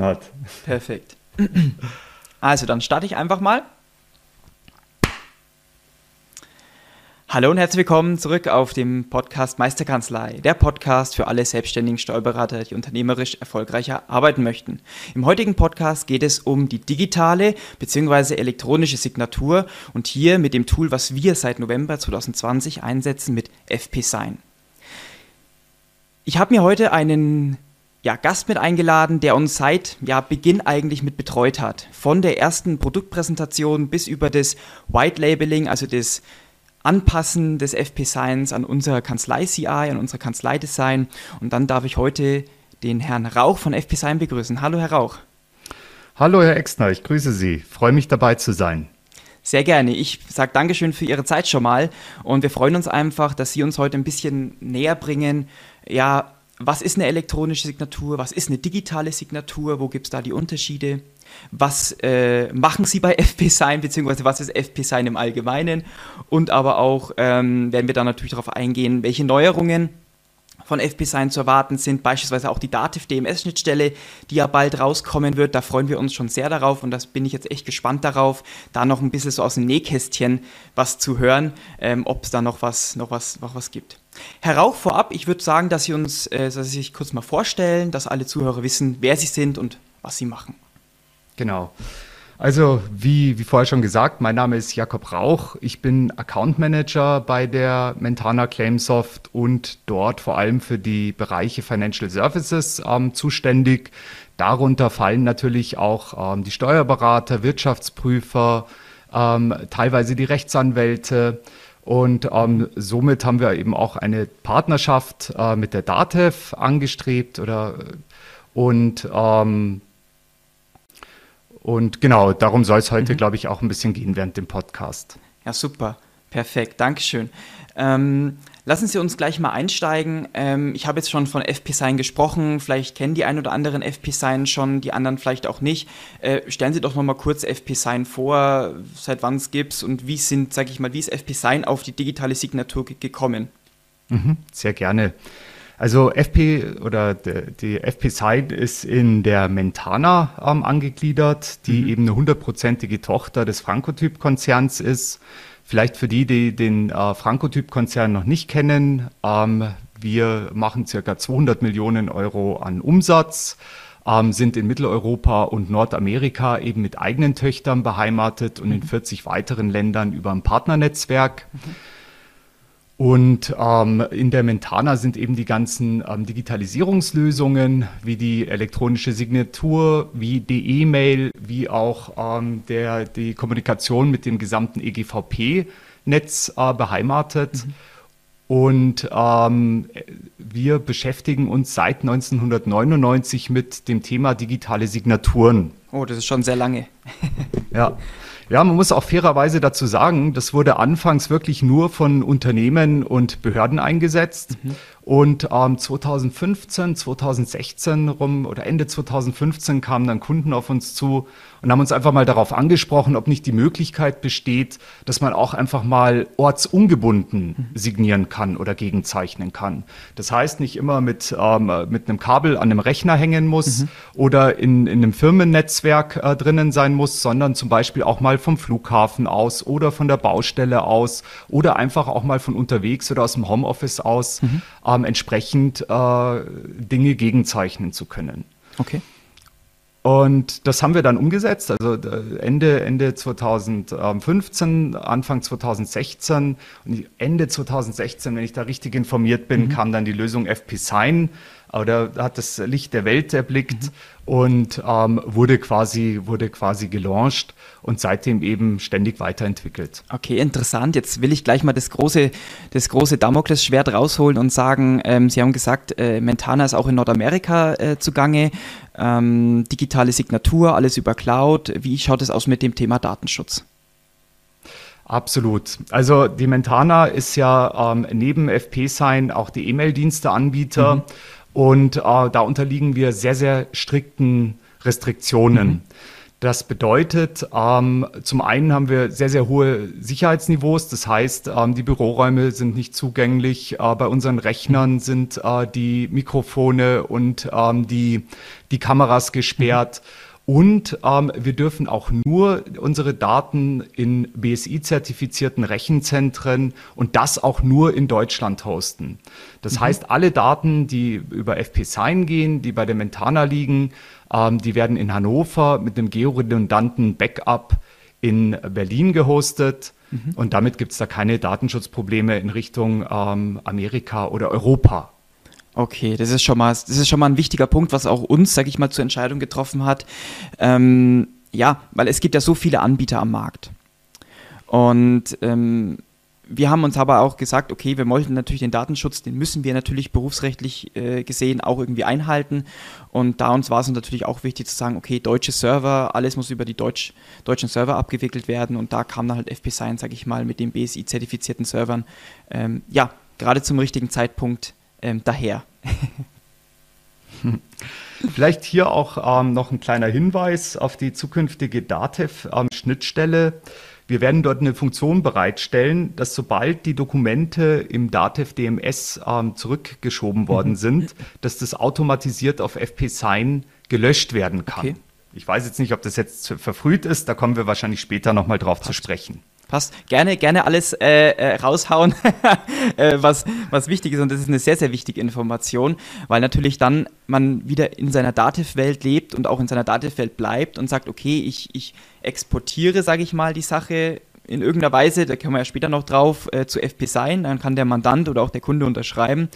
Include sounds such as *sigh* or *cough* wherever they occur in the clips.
hat. Perfekt. Also, dann starte ich einfach mal. Hallo und herzlich willkommen zurück auf dem Podcast Meisterkanzlei, der Podcast für alle selbstständigen Steuerberater, die unternehmerisch erfolgreicher arbeiten möchten. Im heutigen Podcast geht es um die digitale bzw. elektronische Signatur und hier mit dem Tool, was wir seit November 2020 einsetzen, mit FP Sign. Ich habe mir heute einen ja, Gast mit eingeladen, der uns seit ja, Beginn eigentlich mit betreut hat. Von der ersten Produktpräsentation bis über das White Labeling, also das Anpassen des FP Science an unser Kanzlei-CI, an unser Kanzlei-Design. Und dann darf ich heute den Herrn Rauch von FP Sign begrüßen. Hallo, Herr Rauch. Hallo, Herr Exner, ich grüße Sie. Freue mich dabei zu sein. Sehr gerne. Ich sage Dankeschön für Ihre Zeit schon mal und wir freuen uns einfach, dass Sie uns heute ein bisschen näher bringen, ja, was ist eine elektronische Signatur, was ist eine digitale Signatur, wo gibt es da die Unterschiede, was äh, machen Sie bei *laughs* FP Sign, beziehungsweise was ist FP Sign im Allgemeinen und aber auch ähm, werden wir dann natürlich darauf eingehen, welche Neuerungen von FP-Sign zu erwarten sind, beispielsweise auch die Dativ-DMS-Schnittstelle, die ja bald rauskommen wird. Da freuen wir uns schon sehr darauf und das bin ich jetzt echt gespannt darauf, da noch ein bisschen so aus dem Nähkästchen was zu hören, ähm, ob es da noch was, noch, was, noch was gibt. Herr Rauch, vorab, ich würde sagen, dass Sie uns, äh, dass Sie sich kurz mal vorstellen, dass alle Zuhörer wissen, wer Sie sind und was Sie machen. Genau. Also, wie, wie vorher schon gesagt, mein Name ist Jakob Rauch. Ich bin Account Manager bei der Mentana Claimsoft und dort vor allem für die Bereiche Financial Services ähm, zuständig. Darunter fallen natürlich auch ähm, die Steuerberater, Wirtschaftsprüfer, ähm, teilweise die Rechtsanwälte. Und ähm, somit haben wir eben auch eine Partnerschaft äh, mit der DATEV angestrebt oder und ähm, und genau, darum soll es heute, mhm. glaube ich, auch ein bisschen gehen während dem Podcast. Ja, super. Perfekt. Dankeschön. Ähm, lassen Sie uns gleich mal einsteigen. Ähm, ich habe jetzt schon von FP-Sign gesprochen. Vielleicht kennen die ein oder anderen FP-Sign schon, die anderen vielleicht auch nicht. Äh, stellen Sie doch noch mal kurz FP-Sign vor, seit wann es gibt und wie sind, sage ich mal, wie ist FP-Sign auf die digitale Signatur gekommen? Mhm, sehr gerne. Also FP oder die FP Side ist in der Mentana ähm, angegliedert, die mhm. eben eine hundertprozentige Tochter des Frankotyp-Konzerns ist. Vielleicht für die, die den äh, Frankotyp-Konzern noch nicht kennen, ähm, wir machen circa 200 Millionen Euro an Umsatz, ähm, sind in Mitteleuropa und Nordamerika eben mit eigenen Töchtern beheimatet und in 40 mhm. weiteren Ländern über ein Partnernetzwerk. Mhm. Und ähm, in der Mentana sind eben die ganzen ähm, Digitalisierungslösungen wie die elektronische Signatur, wie die E-Mail, wie auch ähm, der, die Kommunikation mit dem gesamten EGVP-Netz äh, beheimatet. Mhm. Und ähm, wir beschäftigen uns seit 1999 mit dem Thema digitale Signaturen. Oh, das ist schon sehr lange. ja. *laughs* Ja, man muss auch fairerweise dazu sagen, das wurde anfangs wirklich nur von Unternehmen und Behörden eingesetzt. Mhm. Und ähm, 2015, 2016 rum oder Ende 2015 kamen dann Kunden auf uns zu und haben uns einfach mal darauf angesprochen, ob nicht die Möglichkeit besteht, dass man auch einfach mal ortsungebunden signieren kann oder gegenzeichnen kann. Das heißt, nicht immer mit, ähm, mit einem Kabel an einem Rechner hängen muss mhm. oder in, in einem Firmennetzwerk äh, drinnen sein muss, sondern zum Beispiel auch mal vom Flughafen aus oder von der Baustelle aus oder einfach auch mal von unterwegs oder aus dem Homeoffice aus mhm. Ähm, entsprechend äh, Dinge gegenzeichnen zu können. Okay. Und das haben wir dann umgesetzt, also äh, Ende, Ende 2015, Anfang 2016 und Ende 2016, wenn ich da richtig informiert bin, mhm. kam dann die Lösung FP Sign oder hat das Licht der Welt erblickt mhm. und ähm, wurde quasi wurde quasi gelauncht und seitdem eben ständig weiterentwickelt. Okay, interessant. Jetzt will ich gleich mal das große das große Damoklesschwert rausholen und sagen, ähm, Sie haben gesagt, äh, Mentana ist auch in Nordamerika äh, zugange. Ähm, digitale Signatur, alles über Cloud. Wie schaut es aus mit dem Thema Datenschutz? Absolut. Also die Mentana ist ja ähm, neben FP-Sign auch die E-Mail-Dienste-Anbieter mhm. Und äh, da unterliegen wir sehr, sehr strikten Restriktionen. Mhm. Das bedeutet, ähm, zum einen haben wir sehr, sehr hohe Sicherheitsniveaus. Das heißt, ähm, die Büroräume sind nicht zugänglich. Äh, bei unseren Rechnern sind äh, die Mikrofone und ähm, die, die Kameras gesperrt. Mhm. Und ähm, wir dürfen auch nur unsere Daten in BSI-zertifizierten Rechenzentren und das auch nur in Deutschland hosten. Das mhm. heißt, alle Daten, die über FP-Sign gehen, die bei der Mentana liegen, ähm, die werden in Hannover mit einem georedundanten Backup in Berlin gehostet. Mhm. Und damit gibt es da keine Datenschutzprobleme in Richtung ähm, Amerika oder Europa. Okay, das ist schon mal, das ist schon mal ein wichtiger Punkt, was auch uns, sag ich mal, zur Entscheidung getroffen hat. Ähm, ja, weil es gibt ja so viele Anbieter am Markt. Und ähm, wir haben uns aber auch gesagt, okay, wir wollten natürlich den Datenschutz, den müssen wir natürlich berufsrechtlich äh, gesehen auch irgendwie einhalten. Und da uns war es natürlich auch wichtig zu sagen, okay, deutsche Server, alles muss über die Deutsch, deutschen Server abgewickelt werden. Und da kam dann halt FP Science, sag ich mal, mit den BSI-zertifizierten Servern, ähm, ja, gerade zum richtigen Zeitpunkt ähm, daher. *laughs* Vielleicht hier auch ähm, noch ein kleiner Hinweis auf die zukünftige DATEV-Schnittstelle. Ähm, wir werden dort eine Funktion bereitstellen, dass sobald die Dokumente im DATEV DMS ähm, zurückgeschoben worden mhm. sind, dass das automatisiert auf FP Sign gelöscht werden kann. Okay. Ich weiß jetzt nicht, ob das jetzt verfrüht ist, da kommen wir wahrscheinlich später nochmal drauf Passt. zu sprechen passt. Gerne, gerne alles äh, äh, raushauen, *laughs* äh, was, was wichtig ist. Und das ist eine sehr, sehr wichtige Information, weil natürlich dann man wieder in seiner Dativ-Welt lebt und auch in seiner Dativ-Welt bleibt und sagt, okay, ich, ich exportiere, sage ich mal, die Sache in irgendeiner Weise, da kommen wir ja später noch drauf, äh, zu FP sein. Dann kann der Mandant oder auch der Kunde unterschreiben.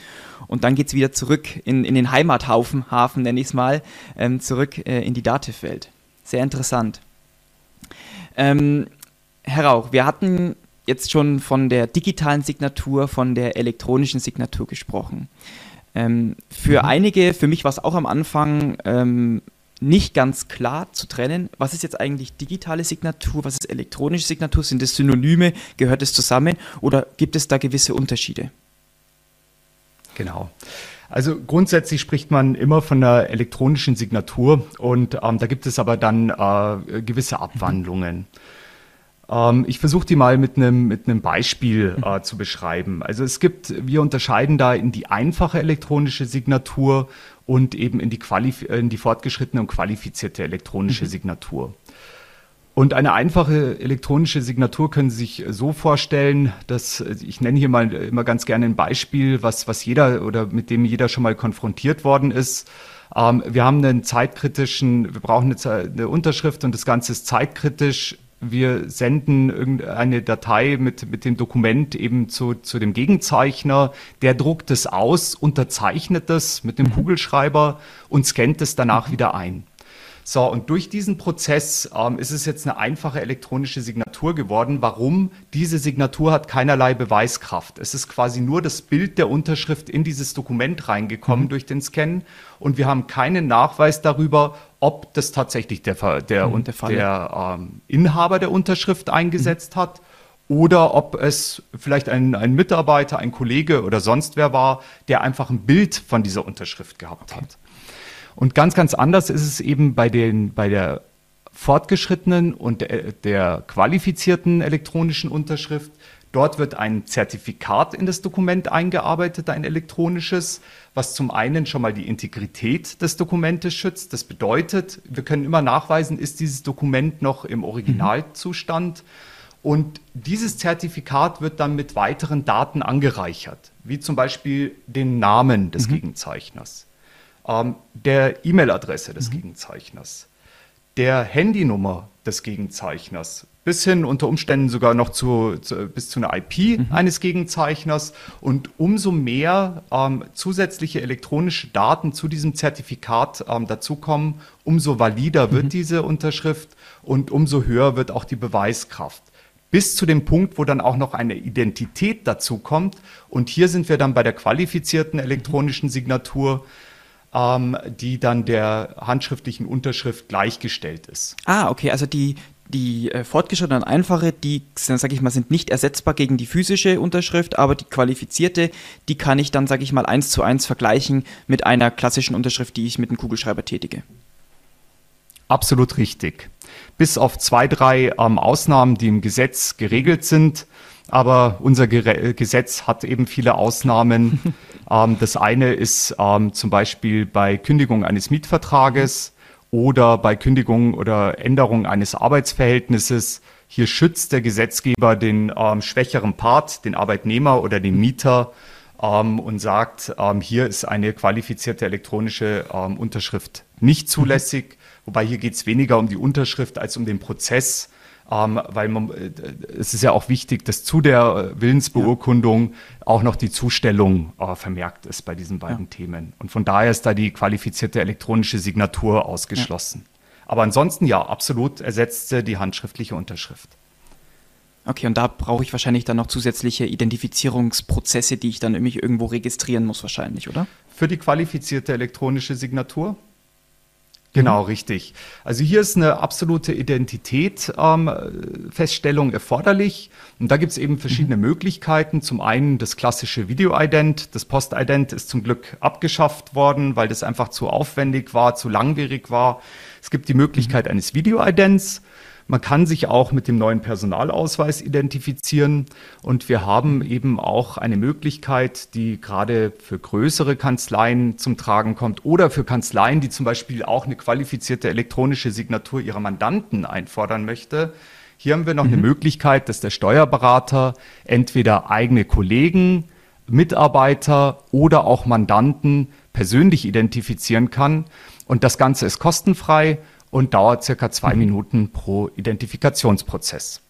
Und dann geht es wieder zurück in, in den Heimathaufen, Hafen nenne ich es mal, ähm, zurück äh, in die Dativ-Welt. Sehr interessant. Ähm, Herr Rauch, wir hatten jetzt schon von der digitalen Signatur, von der elektronischen Signatur gesprochen. Ähm, für mhm. einige, für mich war es auch am Anfang ähm, nicht ganz klar zu trennen, was ist jetzt eigentlich digitale Signatur, was ist elektronische Signatur, sind das Synonyme, gehört es zusammen oder gibt es da gewisse Unterschiede? Genau. Also grundsätzlich spricht man immer von der elektronischen Signatur und ähm, da gibt es aber dann äh, gewisse Abwandlungen. Mhm. Ähm, ich versuche die mal mit einem mit einem Beispiel äh, zu beschreiben. Also es gibt, wir unterscheiden da in die einfache elektronische Signatur und eben in die, Qualif in die fortgeschrittene und qualifizierte elektronische mhm. Signatur. Und eine einfache elektronische Signatur können Sie sich so vorstellen, dass ich nenne hier mal immer ganz gerne ein Beispiel, was, was jeder oder mit dem jeder schon mal konfrontiert worden ist. Ähm, wir haben einen zeitkritischen, wir brauchen eine, eine Unterschrift und das Ganze ist zeitkritisch wir senden irgendeine Datei mit, mit dem Dokument eben zu, zu dem Gegenzeichner, der druckt es aus, unterzeichnet es mit dem mhm. Kugelschreiber und scannt es danach mhm. wieder ein. So, und durch diesen Prozess ähm, ist es jetzt eine einfache elektronische Signatur geworden. Warum? Diese Signatur hat keinerlei Beweiskraft. Es ist quasi nur das Bild der Unterschrift in dieses Dokument reingekommen mhm. durch den Scan und wir haben keinen Nachweis darüber, ob das tatsächlich der, der, mhm, der, der ähm, Inhaber der Unterschrift eingesetzt mhm. hat oder ob es vielleicht ein, ein, Mitarbeiter, ein Kollege oder sonst wer war, der einfach ein Bild von dieser Unterschrift gehabt okay. hat. Und ganz, ganz anders ist es eben bei, den, bei der fortgeschrittenen und der, der qualifizierten elektronischen Unterschrift. Dort wird ein Zertifikat in das Dokument eingearbeitet, ein elektronisches, was zum einen schon mal die Integrität des Dokumentes schützt. Das bedeutet, wir können immer nachweisen, ist dieses Dokument noch im Originalzustand. Und dieses Zertifikat wird dann mit weiteren Daten angereichert, wie zum Beispiel den Namen des mhm. Gegenzeichners ähm, der E-Mail-Adresse des mhm. Gegenzeichners, der Handynummer des Gegenzeichners bis hin unter Umständen sogar noch zu, zu bis zu einer IP mhm. eines Gegenzeichners. Und umso mehr ähm, zusätzliche elektronische Daten zu diesem Zertifikat ähm, dazukommen, umso valider wird mhm. diese Unterschrift und umso höher wird auch die Beweiskraft. Bis zu dem Punkt, wo dann auch noch eine Identität dazu kommt. Und hier sind wir dann bei der qualifizierten elektronischen Signatur ähm, die dann der handschriftlichen Unterschrift gleichgestellt ist. Ah, okay, also die, die äh, fortgeschrittenen einfache, die, sage ich mal, sind nicht ersetzbar gegen die physische Unterschrift, aber die qualifizierte, die kann ich dann, sage ich mal, eins zu eins vergleichen mit einer klassischen Unterschrift, die ich mit einem Kugelschreiber tätige. Absolut richtig. Bis auf zwei, drei ähm, Ausnahmen, die im Gesetz geregelt sind. Aber unser Ger Gesetz hat eben viele Ausnahmen. *laughs* ähm, das eine ist ähm, zum Beispiel bei Kündigung eines Mietvertrages oder bei Kündigung oder Änderung eines Arbeitsverhältnisses. Hier schützt der Gesetzgeber den ähm, schwächeren Part, den Arbeitnehmer oder den Mieter ähm, und sagt, ähm, hier ist eine qualifizierte elektronische ähm, Unterschrift nicht zulässig. Wobei hier geht es weniger um die Unterschrift als um den Prozess ähm, weil man, äh, es ist ja auch wichtig, dass zu der Willensbeurkundung ja. auch noch die Zustellung äh, vermerkt ist bei diesen beiden ja. Themen. Und von daher ist da die qualifizierte elektronische Signatur ausgeschlossen. Ja. Aber ansonsten ja, absolut ersetzt die handschriftliche Unterschrift. Okay, und da brauche ich wahrscheinlich dann noch zusätzliche Identifizierungsprozesse, die ich dann mich irgendwo registrieren muss, wahrscheinlich, oder? Für die qualifizierte elektronische Signatur Genau, mhm. richtig. Also hier ist eine absolute Identität-Feststellung ähm, erforderlich. Und da gibt es eben verschiedene mhm. Möglichkeiten. Zum einen das klassische Video-Ident. Das Post-Ident ist zum Glück abgeschafft worden, weil das einfach zu aufwendig war, zu langwierig war. Es gibt die Möglichkeit mhm. eines Video-Idents. Man kann sich auch mit dem neuen Personalausweis identifizieren und wir haben eben auch eine Möglichkeit, die gerade für größere Kanzleien zum Tragen kommt oder für Kanzleien, die zum Beispiel auch eine qualifizierte elektronische Signatur ihrer Mandanten einfordern möchte. Hier haben wir noch mhm. eine Möglichkeit, dass der Steuerberater entweder eigene Kollegen, Mitarbeiter oder auch Mandanten persönlich identifizieren kann. Und das Ganze ist kostenfrei und dauert circa zwei mhm. Minuten pro Identifikationsprozess.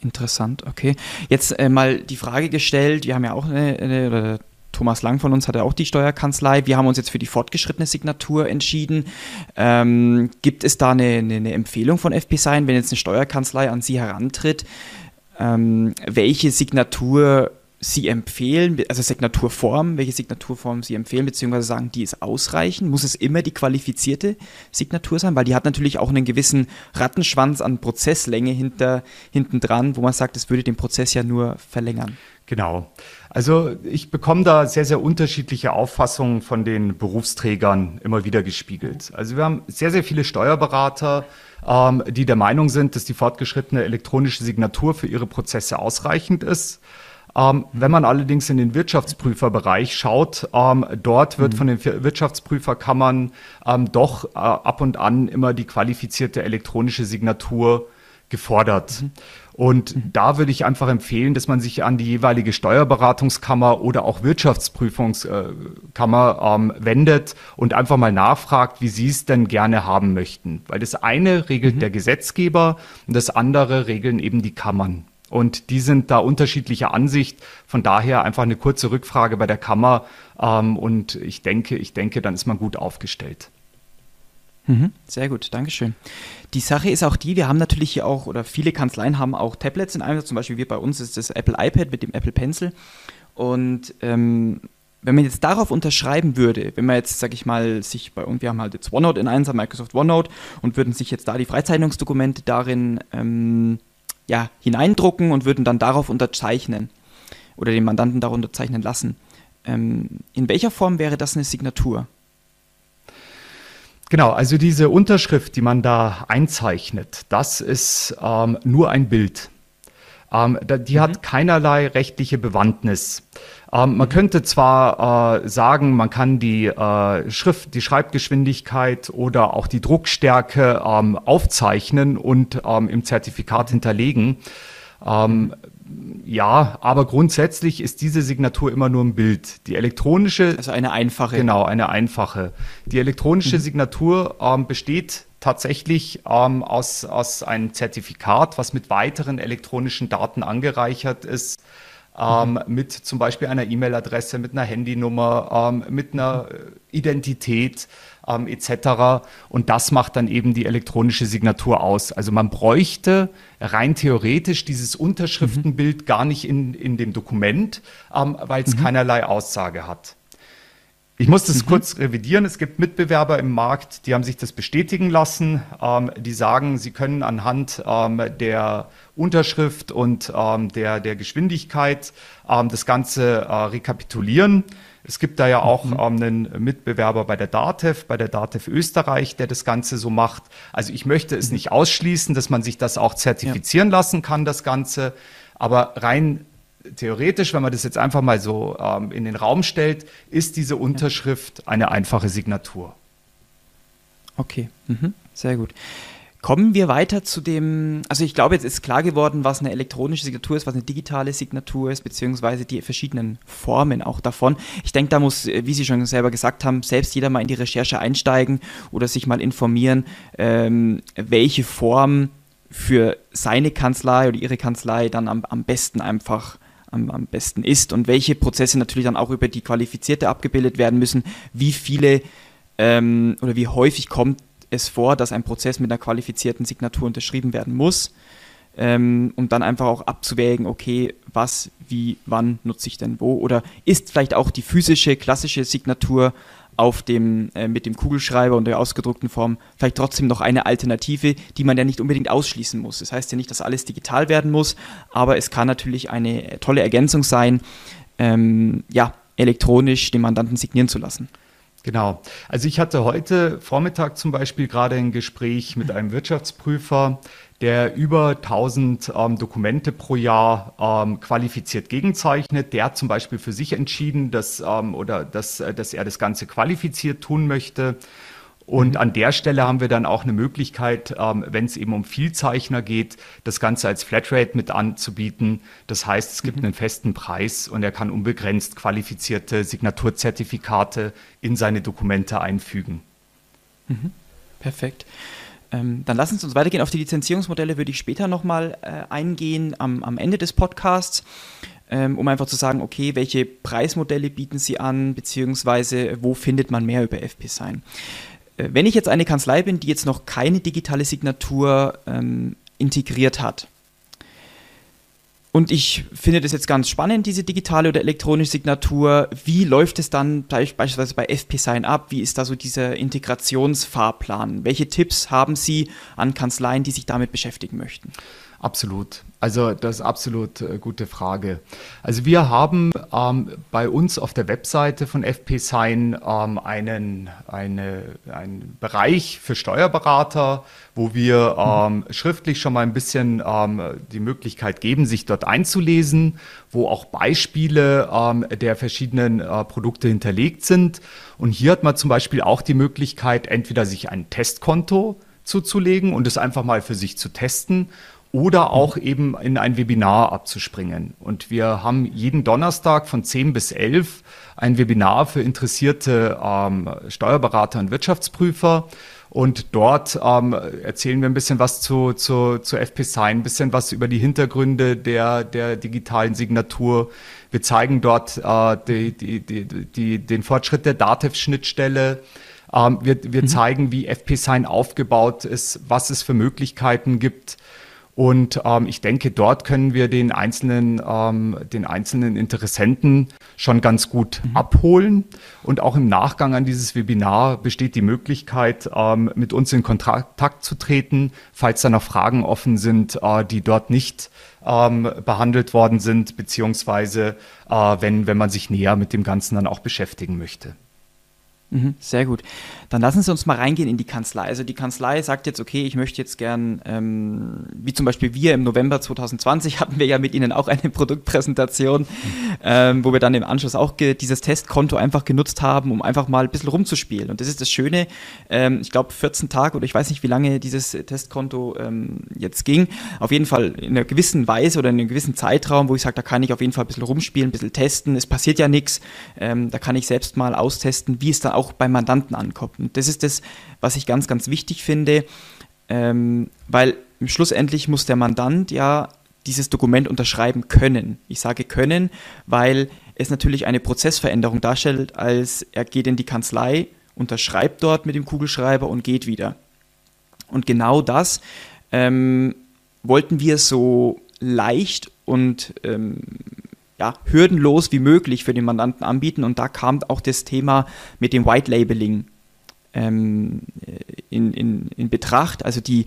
Interessant, okay. Jetzt äh, mal die Frage gestellt, wir haben ja auch eine, eine Thomas Lang von uns hat ja auch die Steuerkanzlei. Wir haben uns jetzt für die fortgeschrittene Signatur entschieden. Ähm, gibt es da eine, eine, eine, Empfehlung von FP Sign, wenn jetzt eine Steuerkanzlei an Sie herantritt, ähm, welche Signatur Sie empfehlen, also Signaturform, welche Signaturform Sie empfehlen, beziehungsweise sagen, die ist ausreichend? Muss es immer die qualifizierte Signatur sein? Weil die hat natürlich auch einen gewissen Rattenschwanz an Prozesslänge hinter, hinten dran, wo man sagt, es würde den Prozess ja nur verlängern. Genau. Also ich bekomme da sehr, sehr unterschiedliche Auffassungen von den Berufsträgern immer wieder gespiegelt. Also wir haben sehr, sehr viele Steuerberater, ähm, die der Meinung sind, dass die fortgeschrittene elektronische Signatur für ihre Prozesse ausreichend ist. Ähm, wenn man allerdings in den Wirtschaftsprüferbereich schaut, ähm, dort wird mhm. von den Wirtschaftsprüferkammern ähm, doch äh, ab und an immer die qualifizierte elektronische Signatur gefordert. Mhm. Und mhm. da würde ich einfach empfehlen, dass man sich an die jeweilige Steuerberatungskammer oder auch Wirtschaftsprüfungskammer ähm, wendet und einfach mal nachfragt, wie sie es denn gerne haben möchten. Weil das eine regelt mhm. der Gesetzgeber und das andere regeln eben die Kammern. Und die sind da unterschiedlicher Ansicht. Von daher einfach eine kurze Rückfrage bei der Kammer. Ähm, und ich denke, ich denke, dann ist man gut aufgestellt. Mhm, sehr gut, Dankeschön. Die Sache ist auch die, wir haben natürlich hier auch, oder viele Kanzleien haben auch Tablets in Einsatz, zum Beispiel wir bei uns ist das Apple iPad mit dem Apple Pencil. Und ähm, wenn man jetzt darauf unterschreiben würde, wenn man jetzt, sag ich mal, sich bei uns, wir haben halt jetzt OneNote in Einsatz, Microsoft OneNote, und würden sich jetzt da die Freizeichnungsdokumente darin ähm, ja, hineindrucken und würden dann darauf unterzeichnen oder den Mandanten darunter unterzeichnen lassen. Ähm, in welcher Form wäre das eine Signatur? Genau, also diese Unterschrift, die man da einzeichnet, das ist ähm, nur ein Bild. Ähm, die mhm. hat keinerlei rechtliche Bewandtnis. Ähm, man könnte zwar äh, sagen, man kann die äh, Schrift, die Schreibgeschwindigkeit oder auch die Druckstärke ähm, aufzeichnen und ähm, im Zertifikat hinterlegen. Ähm, ja, aber grundsätzlich ist diese Signatur immer nur ein Bild. Die elektronische. Also eine einfache. Genau, eine einfache. Die elektronische mhm. Signatur ähm, besteht tatsächlich ähm, aus, aus einem Zertifikat, was mit weiteren elektronischen Daten angereichert ist, ähm, mhm. mit zum Beispiel einer E-Mail-Adresse, mit einer Handynummer, ähm, mit einer Identität ähm, etc. Und das macht dann eben die elektronische Signatur aus. Also man bräuchte rein theoretisch dieses Unterschriftenbild mhm. gar nicht in, in dem Dokument, ähm, weil es mhm. keinerlei Aussage hat. Ich muss das mhm. kurz revidieren. Es gibt Mitbewerber im Markt, die haben sich das bestätigen lassen. Ähm, die sagen, sie können anhand ähm, der Unterschrift und ähm, der, der Geschwindigkeit ähm, das Ganze äh, rekapitulieren. Es gibt da ja auch mhm. ähm, einen Mitbewerber bei der DATEV, bei der DATEV Österreich, der das Ganze so macht. Also ich möchte es mhm. nicht ausschließen, dass man sich das auch zertifizieren ja. lassen kann, das Ganze. Aber rein theoretisch, wenn man das jetzt einfach mal so ähm, in den Raum stellt, ist diese Unterschrift eine einfache Signatur. Okay, mhm. sehr gut. Kommen wir weiter zu dem, also ich glaube, jetzt ist klar geworden, was eine elektronische Signatur ist, was eine digitale Signatur ist, beziehungsweise die verschiedenen Formen auch davon. Ich denke, da muss, wie Sie schon selber gesagt haben, selbst jeder mal in die Recherche einsteigen oder sich mal informieren, ähm, welche Form für seine Kanzlei oder ihre Kanzlei dann am, am besten einfach am, am besten ist und welche Prozesse natürlich dann auch über die Qualifizierte abgebildet werden müssen, wie viele ähm, oder wie häufig kommt es vor, dass ein Prozess mit einer qualifizierten Signatur unterschrieben werden muss, ähm, um dann einfach auch abzuwägen, okay, was, wie, wann nutze ich denn wo? Oder ist vielleicht auch die physische, klassische Signatur auf dem, äh, mit dem Kugelschreiber und der ausgedruckten Form vielleicht trotzdem noch eine Alternative, die man ja nicht unbedingt ausschließen muss. Das heißt ja nicht, dass alles digital werden muss, aber es kann natürlich eine tolle Ergänzung sein, ähm, ja, elektronisch den Mandanten signieren zu lassen. Genau. Also ich hatte heute Vormittag zum Beispiel gerade ein Gespräch mit einem Wirtschaftsprüfer, der über 1000 ähm, Dokumente pro Jahr ähm, qualifiziert gegenzeichnet. Der hat zum Beispiel für sich entschieden, dass, ähm, oder dass, äh, dass er das Ganze qualifiziert tun möchte. Und mhm. an der Stelle haben wir dann auch eine Möglichkeit, ähm, wenn es eben um Vielzeichner geht, das Ganze als Flatrate mit anzubieten. Das heißt, es gibt mhm. einen festen Preis und er kann unbegrenzt qualifizierte Signaturzertifikate in seine Dokumente einfügen. Mhm. Perfekt. Ähm, dann lassen Sie uns weitergehen. Auf die Lizenzierungsmodelle würde ich später nochmal äh, eingehen am, am Ende des Podcasts ähm, um einfach zu sagen, okay, welche Preismodelle bieten Sie an, beziehungsweise wo findet man mehr über FP-Sign. Äh, wenn ich jetzt eine Kanzlei bin, die jetzt noch keine digitale Signatur ähm, integriert hat, und ich finde das jetzt ganz spannend, diese digitale oder elektronische Signatur. Wie läuft es dann beispielsweise bei FP-Sign ab? Wie ist da so dieser Integrationsfahrplan? Welche Tipps haben Sie an Kanzleien, die sich damit beschäftigen möchten? Absolut. Also das ist absolut äh, gute Frage. Also wir haben ähm, bei uns auf der Webseite von FP Sign ähm, einen, eine, einen Bereich für Steuerberater, wo wir ähm, schriftlich schon mal ein bisschen ähm, die Möglichkeit geben, sich dort einzulesen, wo auch Beispiele ähm, der verschiedenen äh, Produkte hinterlegt sind. Und hier hat man zum Beispiel auch die Möglichkeit, entweder sich ein Testkonto zuzulegen und es einfach mal für sich zu testen oder auch eben in ein Webinar abzuspringen. Und wir haben jeden Donnerstag von 10 bis 11 ein Webinar für interessierte ähm, Steuerberater und Wirtschaftsprüfer. Und dort ähm, erzählen wir ein bisschen was zu, zu, zu FP-Sign, ein bisschen was über die Hintergründe der, der digitalen Signatur. Wir zeigen dort äh, die, die, die, die, den Fortschritt der DATEV-Schnittstelle. Ähm, wir wir mhm. zeigen, wie FP-Sign aufgebaut ist, was es für Möglichkeiten gibt. Und ähm, ich denke, dort können wir den einzelnen, ähm, den einzelnen Interessenten schon ganz gut mhm. abholen. Und auch im Nachgang an dieses Webinar besteht die Möglichkeit, ähm, mit uns in Kontakt zu treten, falls da noch Fragen offen sind, äh, die dort nicht ähm, behandelt worden sind, beziehungsweise äh, wenn, wenn man sich näher mit dem Ganzen dann auch beschäftigen möchte. Mhm, sehr gut. Dann lassen Sie uns mal reingehen in die Kanzlei. Also die Kanzlei sagt jetzt, okay, ich möchte jetzt gern, ähm, wie zum Beispiel wir im November 2020 hatten wir ja mit Ihnen auch eine Produktpräsentation, mhm. ähm, wo wir dann im Anschluss auch dieses Testkonto einfach genutzt haben, um einfach mal ein bisschen rumzuspielen. Und das ist das Schöne. Ähm, ich glaube 14 Tage oder ich weiß nicht, wie lange dieses Testkonto ähm, jetzt ging. Auf jeden Fall in einer gewissen Weise oder in einem gewissen Zeitraum, wo ich sage, da kann ich auf jeden Fall ein bisschen rumspielen, ein bisschen testen. Es passiert ja nichts. Ähm, da kann ich selbst mal austesten, wie es dann auch auch beim Mandanten ankommt. Und das ist das, was ich ganz, ganz wichtig finde, ähm, weil schlussendlich muss der Mandant ja dieses Dokument unterschreiben können. Ich sage können, weil es natürlich eine Prozessveränderung darstellt, als er geht in die Kanzlei, unterschreibt dort mit dem Kugelschreiber und geht wieder. Und genau das ähm, wollten wir so leicht und ähm, ja, hürdenlos wie möglich für den Mandanten anbieten. Und da kam auch das Thema mit dem White Labeling ähm, in, in, in Betracht. Also die,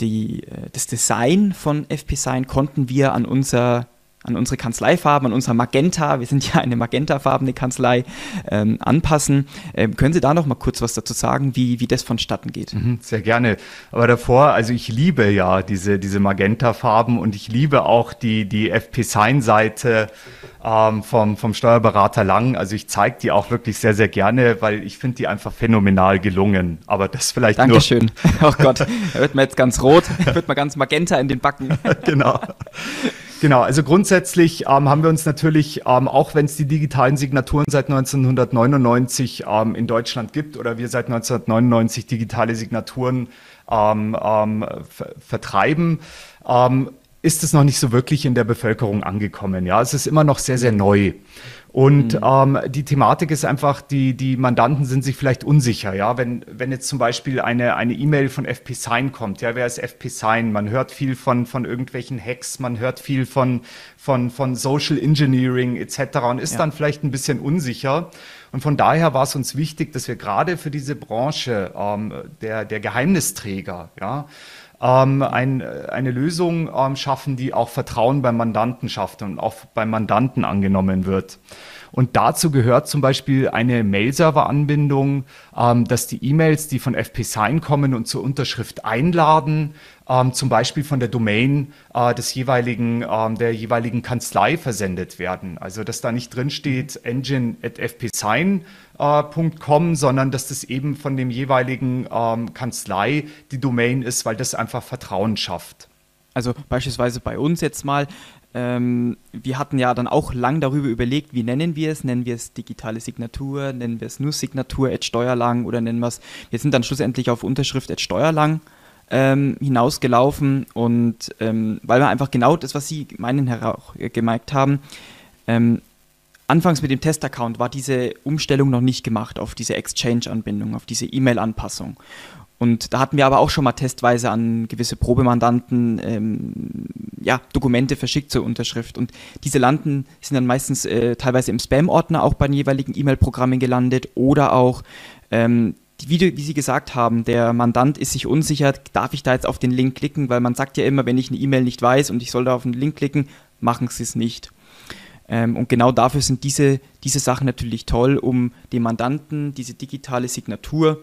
die, äh, das Design von FP Sign konnten wir an unser an unsere Kanzleifarben, an unser Magenta, wir sind ja eine magentafarbene Kanzlei, ähm, anpassen. Ähm, können Sie da noch mal kurz was dazu sagen, wie, wie das vonstatten geht? Mhm, sehr gerne. Aber davor, also ich liebe ja diese, diese Magentafarben und ich liebe auch die, die FP-Sign-Seite ähm, vom, vom Steuerberater Lang. Also ich zeige die auch wirklich sehr, sehr gerne, weil ich finde die einfach phänomenal gelungen. Aber das vielleicht Dankeschön. nur... *laughs* Oh Gott, da wird man jetzt ganz rot, wird man ganz magenta in den Backen. *laughs* genau. Genau, also grundsätzlich ähm, haben wir uns natürlich, ähm, auch wenn es die digitalen Signaturen seit 1999 ähm, in Deutschland gibt oder wir seit 1999 digitale Signaturen ähm, ähm, vertreiben, ähm, ist es noch nicht so wirklich in der Bevölkerung angekommen. Ja, es ist immer noch sehr, sehr neu. Und mhm. ähm, die Thematik ist einfach, die, die Mandanten sind sich vielleicht unsicher, ja, wenn, wenn jetzt zum Beispiel eine eine E-Mail von FP Sign kommt, ja, wer ist FP Sign? Man hört viel von, von irgendwelchen Hacks, man hört viel von, von, von Social Engineering etc. und ist ja. dann vielleicht ein bisschen unsicher. Und von daher war es uns wichtig, dass wir gerade für diese Branche ähm, der, der Geheimnisträger, ja, ähm, ein, eine Lösung ähm, schaffen, die auch Vertrauen beim Mandanten schafft und auch beim Mandanten angenommen wird. Und dazu gehört zum Beispiel eine Mail-Server-Anbindung, ähm, dass die E-Mails, die von FP Sign kommen und zur Unterschrift einladen, ähm, zum Beispiel von der Domain äh, des jeweiligen, ähm, der jeweiligen Kanzlei versendet werden. Also dass da nicht drin steht engine at fpsign.com, sondern dass das eben von dem jeweiligen ähm, Kanzlei die Domain ist, weil das einfach Vertrauen schafft. Also beispielsweise bei uns jetzt mal, ähm, wir hatten ja dann auch lang darüber überlegt, wie nennen wir es? Nennen wir es digitale Signatur? Nennen wir es nur Signatur at Steuerlang oder nennen wir es? Wir sind dann schlussendlich auf Unterschrift at Steuerlang ähm, hinausgelaufen und ähm, weil wir einfach genau das, was Sie meinen, Herr Rauch, äh, gemerkt haben, ähm, anfangs mit dem Testaccount war diese Umstellung noch nicht gemacht auf diese Exchange-Anbindung, auf diese E-Mail-Anpassung. Und da hatten wir aber auch schon mal testweise an gewisse Probemandanten ähm, ja, Dokumente verschickt zur Unterschrift. Und diese landen, sind dann meistens äh, teilweise im Spam-Ordner auch bei den jeweiligen E-Mail-Programmen gelandet oder auch, ähm, wie, wie, Sie gesagt haben, der Mandant ist sich unsicher, darf ich da jetzt auf den Link klicken, weil man sagt ja immer, wenn ich eine E-Mail nicht weiß und ich soll da auf den Link klicken, machen Sie es nicht. Ähm, und genau dafür sind diese, diese Sachen natürlich toll, um dem Mandanten diese digitale Signatur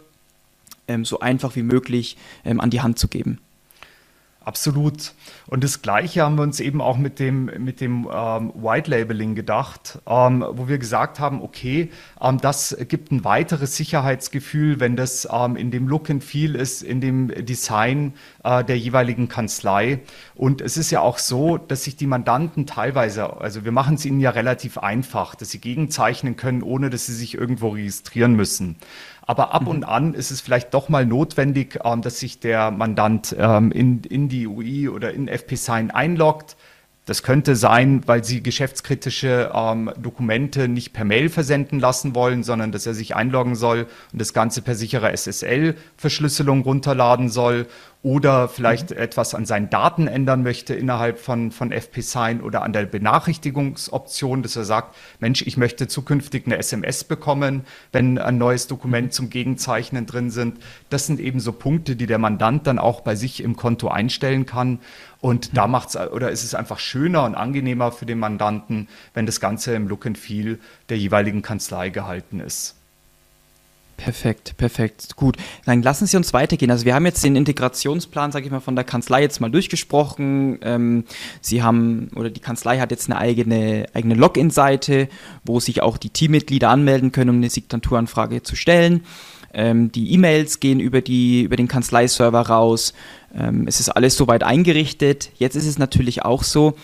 ähm, so einfach wie möglich ähm, an die Hand zu geben. Absolut. Und das Gleiche haben wir uns eben auch mit dem, mit dem ähm, White Labeling gedacht, ähm, wo wir gesagt haben, okay, ähm, das gibt ein weiteres Sicherheitsgefühl, wenn das ähm, in dem Look and Feel ist, in dem Design äh, der jeweiligen Kanzlei. Und es ist ja auch so, dass sich die Mandanten teilweise, also wir machen es ihnen ja relativ einfach, dass sie gegenzeichnen können, ohne dass sie sich irgendwo registrieren müssen. Aber ab mhm. und an ist es vielleicht doch mal notwendig, ähm, dass sich der Mandant ähm, in, in die UI oder in FP-Sign einloggt. Das könnte sein, weil Sie geschäftskritische ähm, Dokumente nicht per Mail versenden lassen wollen, sondern dass er sich einloggen soll und das Ganze per sicherer SSL-Verschlüsselung runterladen soll oder vielleicht mhm. etwas an seinen Daten ändern möchte innerhalb von, von FP-Sign oder an der Benachrichtigungsoption, dass er sagt, Mensch, ich möchte zukünftig eine SMS bekommen, wenn ein neues Dokument zum Gegenzeichnen drin sind. Das sind eben so Punkte, die der Mandant dann auch bei sich im Konto einstellen kann. Und mhm. da macht's oder ist es einfach schöner und angenehmer für den Mandanten, wenn das Ganze im Look and Feel der jeweiligen Kanzlei gehalten ist. Perfekt, perfekt. Gut. Dann lassen Sie uns weitergehen. Also wir haben jetzt den Integrationsplan, sage ich mal, von der Kanzlei jetzt mal durchgesprochen. Ähm, Sie haben, oder die Kanzlei hat jetzt eine eigene, eigene Login-Seite, wo sich auch die Teammitglieder anmelden können, um eine Signaturanfrage zu stellen. Ähm, die E-Mails gehen über, die, über den Kanzleiserver raus. Ähm, es ist alles soweit eingerichtet. Jetzt ist es natürlich auch so,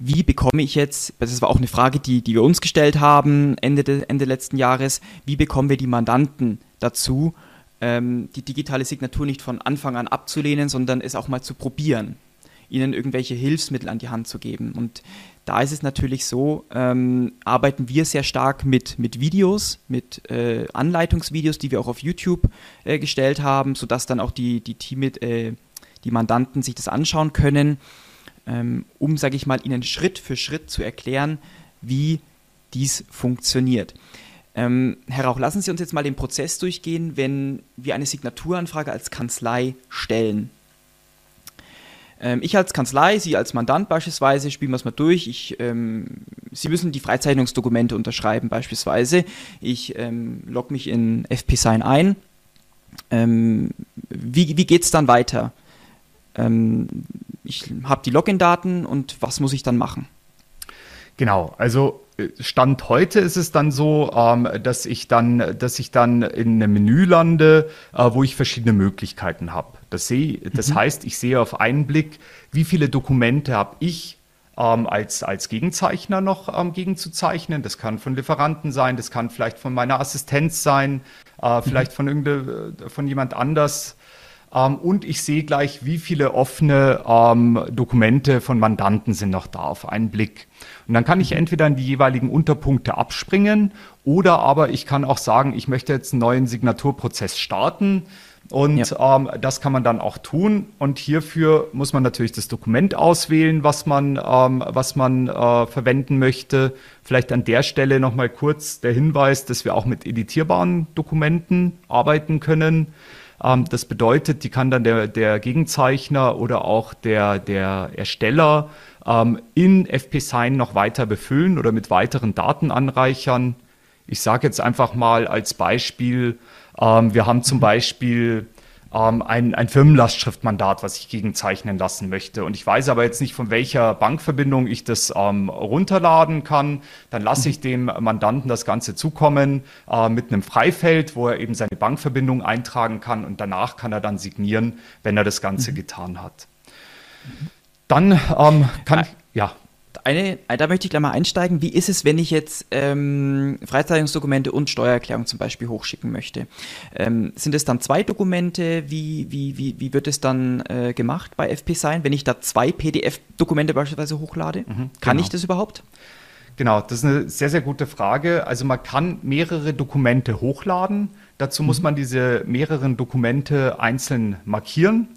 wie bekomme ich jetzt, das war auch eine Frage, die, die wir uns gestellt haben Ende, de, Ende letzten Jahres, wie bekommen wir die Mandanten dazu, ähm, die digitale Signatur nicht von Anfang an abzulehnen, sondern es auch mal zu probieren, ihnen irgendwelche Hilfsmittel an die Hand zu geben. Und da ist es natürlich so, ähm, arbeiten wir sehr stark mit, mit Videos, mit äh, Anleitungsvideos, die wir auch auf YouTube äh, gestellt haben, sodass dann auch die, die, Team, äh, die Mandanten sich das anschauen können, um, sage ich mal, ihnen Schritt für Schritt zu erklären, wie dies funktioniert. Ähm, Herr Rauch, lassen Sie uns jetzt mal den Prozess durchgehen, wenn wir eine Signaturanfrage als Kanzlei stellen. Ähm, ich als Kanzlei, Sie als Mandant beispielsweise, spielen wir es mal durch. Ich, ähm, Sie müssen die Freizeichnungsdokumente unterschreiben beispielsweise. Ich ähm, logge mich in FP-Sign ein. Ähm, wie wie geht es dann weiter? Ich habe die Login-Daten und was muss ich dann machen? Genau, also äh, Stand heute ist es dann so, ähm, dass ich dann, dass ich dann in einem Menü lande, äh, wo ich verschiedene Möglichkeiten habe. Das, seh, das mhm. heißt, ich sehe auf einen Blick, wie viele Dokumente habe ich ähm, als, als Gegenzeichner noch ähm, gegenzuzeichnen. Das kann von Lieferanten sein, das kann vielleicht von meiner Assistenz sein, äh, vielleicht mhm. von, von jemand anders. Ähm, und ich sehe gleich, wie viele offene ähm, Dokumente von Mandanten sind noch da auf einen Blick. Und dann kann ich entweder in die jeweiligen Unterpunkte abspringen oder aber ich kann auch sagen, ich möchte jetzt einen neuen Signaturprozess starten. Und ja. ähm, das kann man dann auch tun. Und hierfür muss man natürlich das Dokument auswählen, was man, ähm, was man äh, verwenden möchte. Vielleicht an der Stelle nochmal kurz der Hinweis, dass wir auch mit editierbaren Dokumenten arbeiten können. Ähm, das bedeutet, die kann dann der, der Gegenzeichner oder auch der, der Ersteller ähm, in FP-Sign noch weiter befüllen oder mit weiteren Daten anreichern. Ich sage jetzt einfach mal als Beispiel, ähm, wir haben zum mhm. Beispiel ähm, ein, ein Firmenlastschriftmandat, was ich gegenzeichnen lassen möchte. Und ich weiß aber jetzt nicht, von welcher Bankverbindung ich das ähm, runterladen kann. Dann lasse ich dem Mandanten das Ganze zukommen äh, mit einem Freifeld, wo er eben seine Bankverbindung eintragen kann und danach kann er dann signieren, wenn er das Ganze mhm. getan hat. Dann ähm, kann, ja eine, da möchte ich gleich mal einsteigen. Wie ist es, wenn ich jetzt ähm, Freizeitungsdokumente und Steuererklärung zum Beispiel hochschicken möchte? Ähm, sind es dann zwei Dokumente? Wie, wie, wie, wie wird es dann äh, gemacht bei FP Sign, wenn ich da zwei PDF-Dokumente beispielsweise hochlade? Mhm, kann genau. ich das überhaupt? Genau, das ist eine sehr, sehr gute Frage. Also man kann mehrere Dokumente hochladen. Dazu mhm. muss man diese mehreren Dokumente einzeln markieren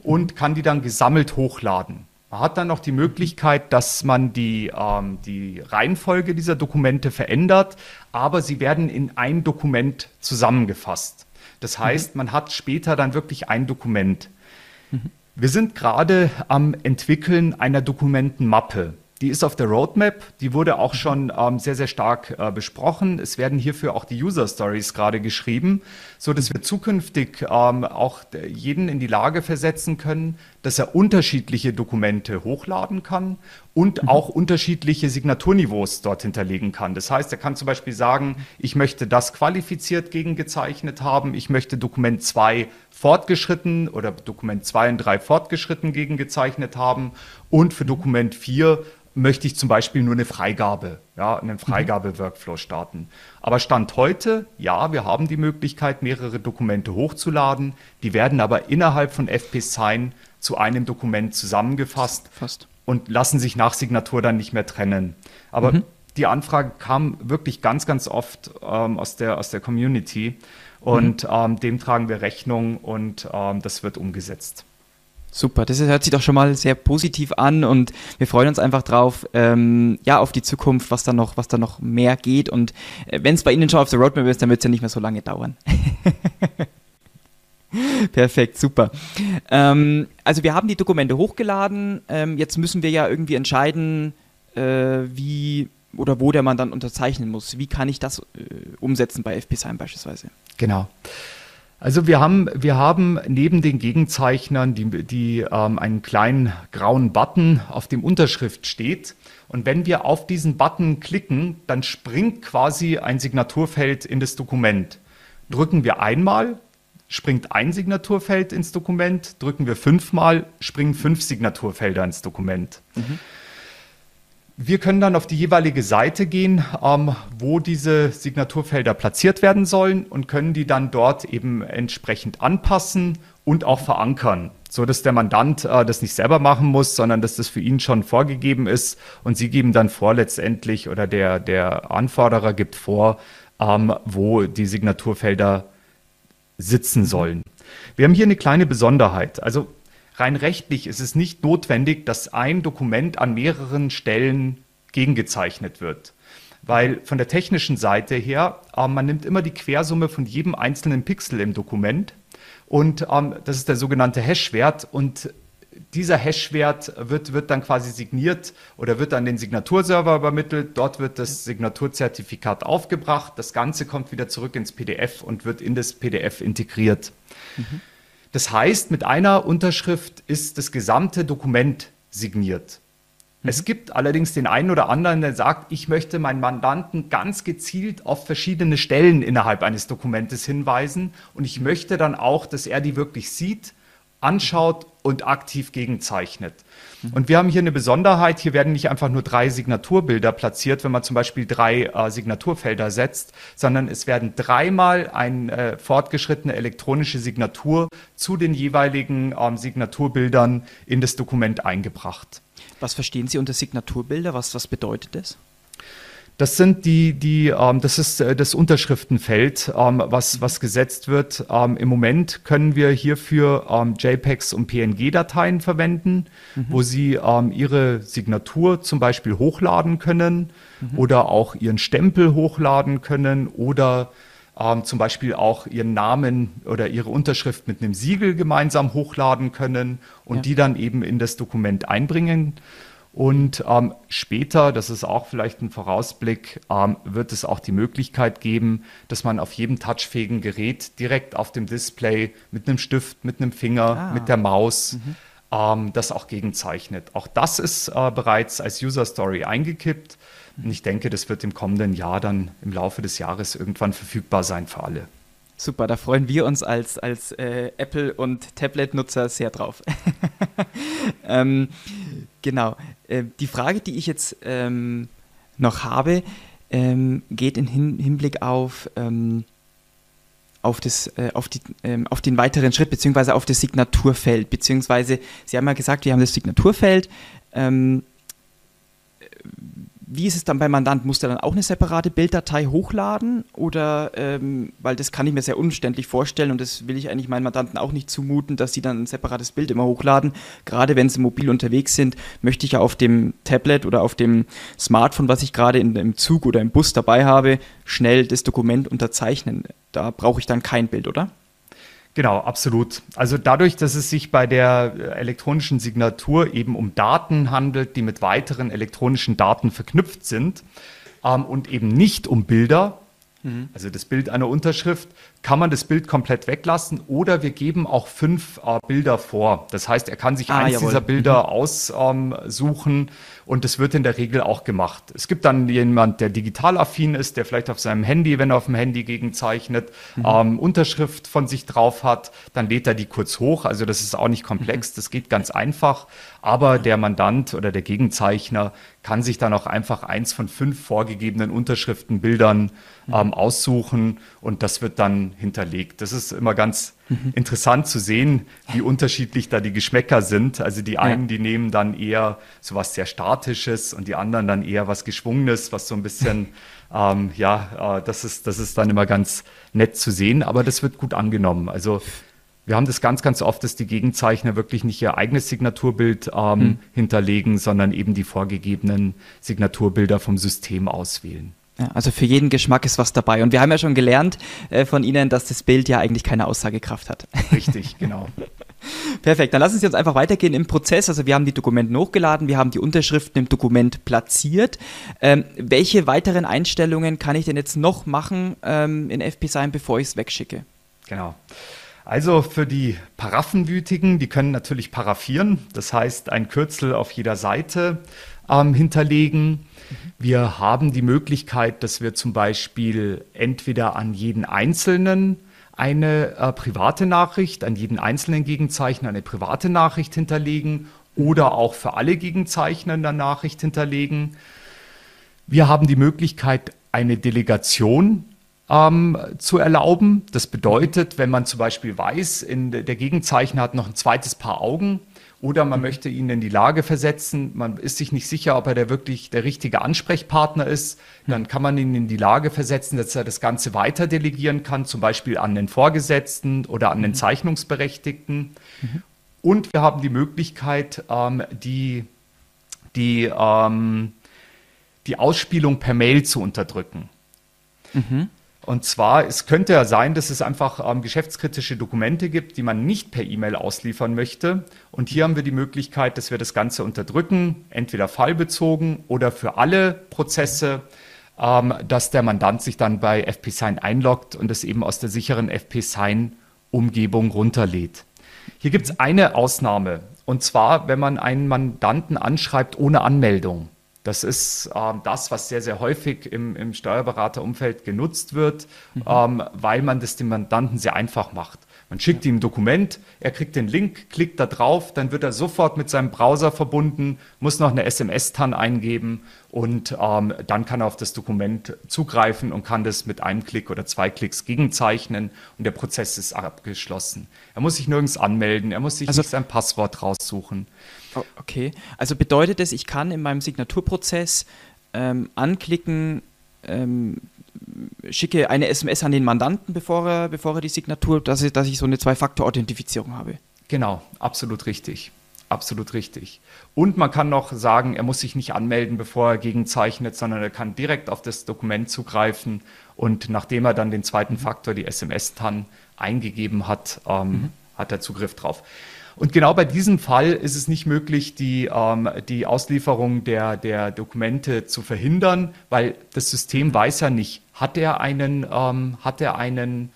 und kann die dann gesammelt hochladen. Man hat dann noch die Möglichkeit, dass man die, ähm, die Reihenfolge dieser Dokumente verändert, aber sie werden in ein Dokument zusammengefasst. Das mhm. heißt, mhm. man hat später dann wirklich ein Dokument. Mhm. Wir sind gerade am Entwickeln einer Dokumentenmappe. Die ist auf der Roadmap, die wurde auch schon ähm, sehr, sehr stark äh, besprochen. Es werden hierfür auch die User Stories gerade geschrieben, so dass wir zukünftig ähm, auch jeden in die Lage versetzen können, dass er unterschiedliche Dokumente hochladen kann und mhm. auch unterschiedliche Signaturniveaus dort hinterlegen kann. Das heißt, er kann zum Beispiel sagen, ich möchte das qualifiziert gegengezeichnet haben, ich möchte Dokument 2 fortgeschritten oder Dokument 2 und 3 fortgeschritten gegengezeichnet haben und für Dokument 4 möchte ich zum Beispiel nur eine Freigabe, ja, einen mhm. Freigabe-Workflow starten. Aber Stand heute, ja, wir haben die Möglichkeit, mehrere Dokumente hochzuladen. Die werden aber innerhalb von FP Sign zu einem Dokument zusammengefasst Fast. und lassen sich nach Signatur dann nicht mehr trennen. Aber mhm. die Anfrage kam wirklich ganz, ganz oft ähm, aus, der, aus der Community und mhm. ähm, dem tragen wir Rechnung und ähm, das wird umgesetzt. Super, das hört sich doch schon mal sehr positiv an und wir freuen uns einfach drauf, ähm, ja, auf die Zukunft, was da noch, was da noch mehr geht und äh, wenn es bei Ihnen schon auf der Roadmap ist, dann wird es ja nicht mehr so lange dauern. *laughs* Perfekt, super. Ähm, also wir haben die Dokumente hochgeladen, ähm, jetzt müssen wir ja irgendwie entscheiden, äh, wie oder wo der man dann unterzeichnen muss. Wie kann ich das äh, umsetzen bei FP-Sign beispielsweise? Genau. Also wir haben, wir haben neben den Gegenzeichnern, die, die ähm, einen kleinen grauen Button, auf dem Unterschrift steht. Und wenn wir auf diesen Button klicken, dann springt quasi ein Signaturfeld in das Dokument. Drücken wir einmal, springt ein Signaturfeld ins Dokument, drücken wir fünfmal, springen fünf Signaturfelder ins Dokument. Mhm. Wir können dann auf die jeweilige Seite gehen, ähm, wo diese Signaturfelder platziert werden sollen und können die dann dort eben entsprechend anpassen und auch verankern, so dass der Mandant äh, das nicht selber machen muss, sondern dass das für ihn schon vorgegeben ist und Sie geben dann vor letztendlich oder der, der Anforderer gibt vor, ähm, wo die Signaturfelder sitzen sollen. Wir haben hier eine kleine Besonderheit. Also rein rechtlich ist es nicht notwendig, dass ein Dokument an mehreren Stellen gegengezeichnet wird. Weil von der technischen Seite her, äh, man nimmt immer die Quersumme von jedem einzelnen Pixel im Dokument und ähm, das ist der sogenannte Hash-Wert und dieser Hash-Wert wird, wird dann quasi signiert oder wird an den Signaturserver übermittelt. Dort wird das Signaturzertifikat aufgebracht. Das Ganze kommt wieder zurück ins PDF und wird in das PDF integriert. Mhm. Das heißt, mit einer Unterschrift ist das gesamte Dokument signiert. Mhm. Es gibt allerdings den einen oder anderen, der sagt, ich möchte meinen Mandanten ganz gezielt auf verschiedene Stellen innerhalb eines Dokumentes hinweisen und ich möchte dann auch, dass er die wirklich sieht, anschaut und aktiv gegenzeichnet. Und wir haben hier eine Besonderheit. Hier werden nicht einfach nur drei Signaturbilder platziert, wenn man zum Beispiel drei äh, Signaturfelder setzt, sondern es werden dreimal eine äh, fortgeschrittene elektronische Signatur zu den jeweiligen ähm, Signaturbildern in das Dokument eingebracht. Was verstehen Sie unter Signaturbilder? Was, was bedeutet das? Das sind die, die, ähm, das ist äh, das Unterschriftenfeld, ähm, was, was gesetzt wird. Ähm, Im Moment können wir hierfür ähm, JPEGs und PNG-Dateien verwenden, mhm. wo Sie ähm, Ihre Signatur zum Beispiel hochladen können mhm. oder auch Ihren Stempel hochladen können oder ähm, zum Beispiel auch Ihren Namen oder Ihre Unterschrift mit einem Siegel gemeinsam hochladen können und ja. die dann eben in das Dokument einbringen. Und ähm, später, das ist auch vielleicht ein Vorausblick, ähm, wird es auch die Möglichkeit geben, dass man auf jedem touchfähigen Gerät direkt auf dem Display mit einem Stift, mit einem Finger, ah. mit der Maus mhm. ähm, das auch gegenzeichnet. Auch das ist äh, bereits als User Story eingekippt. Und ich denke, das wird im kommenden Jahr dann im Laufe des Jahres irgendwann verfügbar sein für alle. Super, da freuen wir uns als, als äh, Apple- und Tablet-Nutzer sehr drauf. *laughs* ähm, genau. Äh, die Frage, die ich jetzt ähm, noch habe, ähm, geht im Hin Hinblick auf, ähm, auf, das, äh, auf, die, ähm, auf den weiteren Schritt, beziehungsweise auf das Signaturfeld. Beziehungsweise, Sie haben ja gesagt, wir haben das Signaturfeld. Wie ist es dann beim Mandant? Muss der dann auch eine separate Bilddatei hochladen? Oder, ähm, weil das kann ich mir sehr umständlich vorstellen und das will ich eigentlich meinen Mandanten auch nicht zumuten, dass sie dann ein separates Bild immer hochladen. Gerade wenn sie mobil unterwegs sind, möchte ich ja auf dem Tablet oder auf dem Smartphone, was ich gerade im Zug oder im Bus dabei habe, schnell das Dokument unterzeichnen. Da brauche ich dann kein Bild, oder? Genau, absolut. Also dadurch, dass es sich bei der äh, elektronischen Signatur eben um Daten handelt, die mit weiteren elektronischen Daten verknüpft sind ähm, und eben nicht um Bilder, mhm. also das Bild einer Unterschrift, kann man das Bild komplett weglassen oder wir geben auch fünf äh, Bilder vor. Das heißt, er kann sich ah, eins jawohl. dieser Bilder mhm. aussuchen ähm, und das wird in der Regel auch gemacht. Es gibt dann jemand, der digital affin ist, der vielleicht auf seinem Handy, wenn er auf dem Handy gegenzeichnet, mhm. ähm, Unterschrift von sich drauf hat, dann lädt er die kurz hoch. Also das ist auch nicht komplex, mhm. das geht ganz einfach. Aber der Mandant oder der Gegenzeichner kann sich dann auch einfach eins von fünf vorgegebenen Unterschriftenbildern mhm. ähm, aussuchen und das wird dann hinterlegt. Das ist immer ganz mhm. interessant zu sehen, wie unterschiedlich da die Geschmäcker sind. Also die einen, ja. die nehmen dann eher so was sehr Statisches und die anderen dann eher was Geschwungenes, was so ein bisschen, *laughs* ähm, ja, äh, das, ist, das ist dann immer ganz nett zu sehen, aber das wird gut angenommen. Also wir haben das ganz, ganz oft, dass die Gegenzeichner wirklich nicht ihr eigenes Signaturbild ähm, mhm. hinterlegen, sondern eben die vorgegebenen Signaturbilder vom System auswählen. Ja, also für jeden Geschmack ist was dabei. Und wir haben ja schon gelernt äh, von Ihnen, dass das Bild ja eigentlich keine Aussagekraft hat. Richtig, genau. *laughs* Perfekt, dann lassen Sie uns einfach weitergehen im Prozess. Also wir haben die Dokumente hochgeladen, wir haben die Unterschriften im Dokument platziert. Ähm, welche weiteren Einstellungen kann ich denn jetzt noch machen ähm, in FP-Sign, bevor ich es wegschicke? Genau. Also für die Paraffenwütigen, die können natürlich paraffieren, das heißt ein Kürzel auf jeder Seite ähm, hinterlegen. Wir haben die Möglichkeit, dass wir zum Beispiel entweder an jeden Einzelnen eine äh, private Nachricht, an jeden einzelnen Gegenzeichner eine private Nachricht hinterlegen oder auch für alle Gegenzeichner in der Nachricht hinterlegen. Wir haben die Möglichkeit, eine Delegation ähm, zu erlauben. Das bedeutet, wenn man zum Beispiel weiß, in, der Gegenzeichner hat noch ein zweites Paar Augen oder man möchte ihn in die Lage versetzen, man ist sich nicht sicher, ob er der wirklich der richtige Ansprechpartner ist, dann kann man ihn in die Lage versetzen, dass er das Ganze weiter delegieren kann, zum Beispiel an den Vorgesetzten oder an den Zeichnungsberechtigten. Mhm. Und wir haben die Möglichkeit, ähm, die, die, ähm, die Ausspielung per Mail zu unterdrücken. Mhm. Und zwar, es könnte ja sein, dass es einfach ähm, geschäftskritische Dokumente gibt, die man nicht per E-Mail ausliefern möchte. Und hier haben wir die Möglichkeit, dass wir das Ganze unterdrücken, entweder fallbezogen oder für alle Prozesse, ähm, dass der Mandant sich dann bei FP-Sign einloggt und es eben aus der sicheren FP-Sign-Umgebung runterlädt. Hier gibt es eine Ausnahme, und zwar, wenn man einen Mandanten anschreibt ohne Anmeldung. Das ist ähm, das, was sehr, sehr häufig im, im Steuerberaterumfeld genutzt wird, mhm. ähm, weil man das dem Mandanten sehr einfach macht. Man schickt ihm ein Dokument, er kriegt den Link, klickt da drauf, dann wird er sofort mit seinem Browser verbunden, muss noch eine SMS-TAN eingeben und ähm, dann kann er auf das Dokument zugreifen und kann das mit einem Klick oder zwei Klicks gegenzeichnen und der Prozess ist abgeschlossen. Er muss sich nirgends anmelden, er muss sich also, nicht sein Passwort raussuchen. Oh, okay, also bedeutet es, ich kann in meinem Signaturprozess ähm, anklicken, ähm, schicke eine SMS an den Mandanten, bevor er, bevor er die Signatur, dass ich, dass ich so eine Zwei-Faktor-Authentifizierung habe. Genau, absolut richtig. Absolut richtig. Und man kann noch sagen, er muss sich nicht anmelden, bevor er gegenzeichnet, sondern er kann direkt auf das Dokument zugreifen und nachdem er dann den zweiten Faktor, die SMS-TAN, eingegeben hat, ähm, mhm. hat er Zugriff drauf. Und genau bei diesem Fall ist es nicht möglich, die, ähm, die Auslieferung der, der Dokumente zu verhindern, weil das System weiß ja nicht, hat er einen, ähm, hat er einen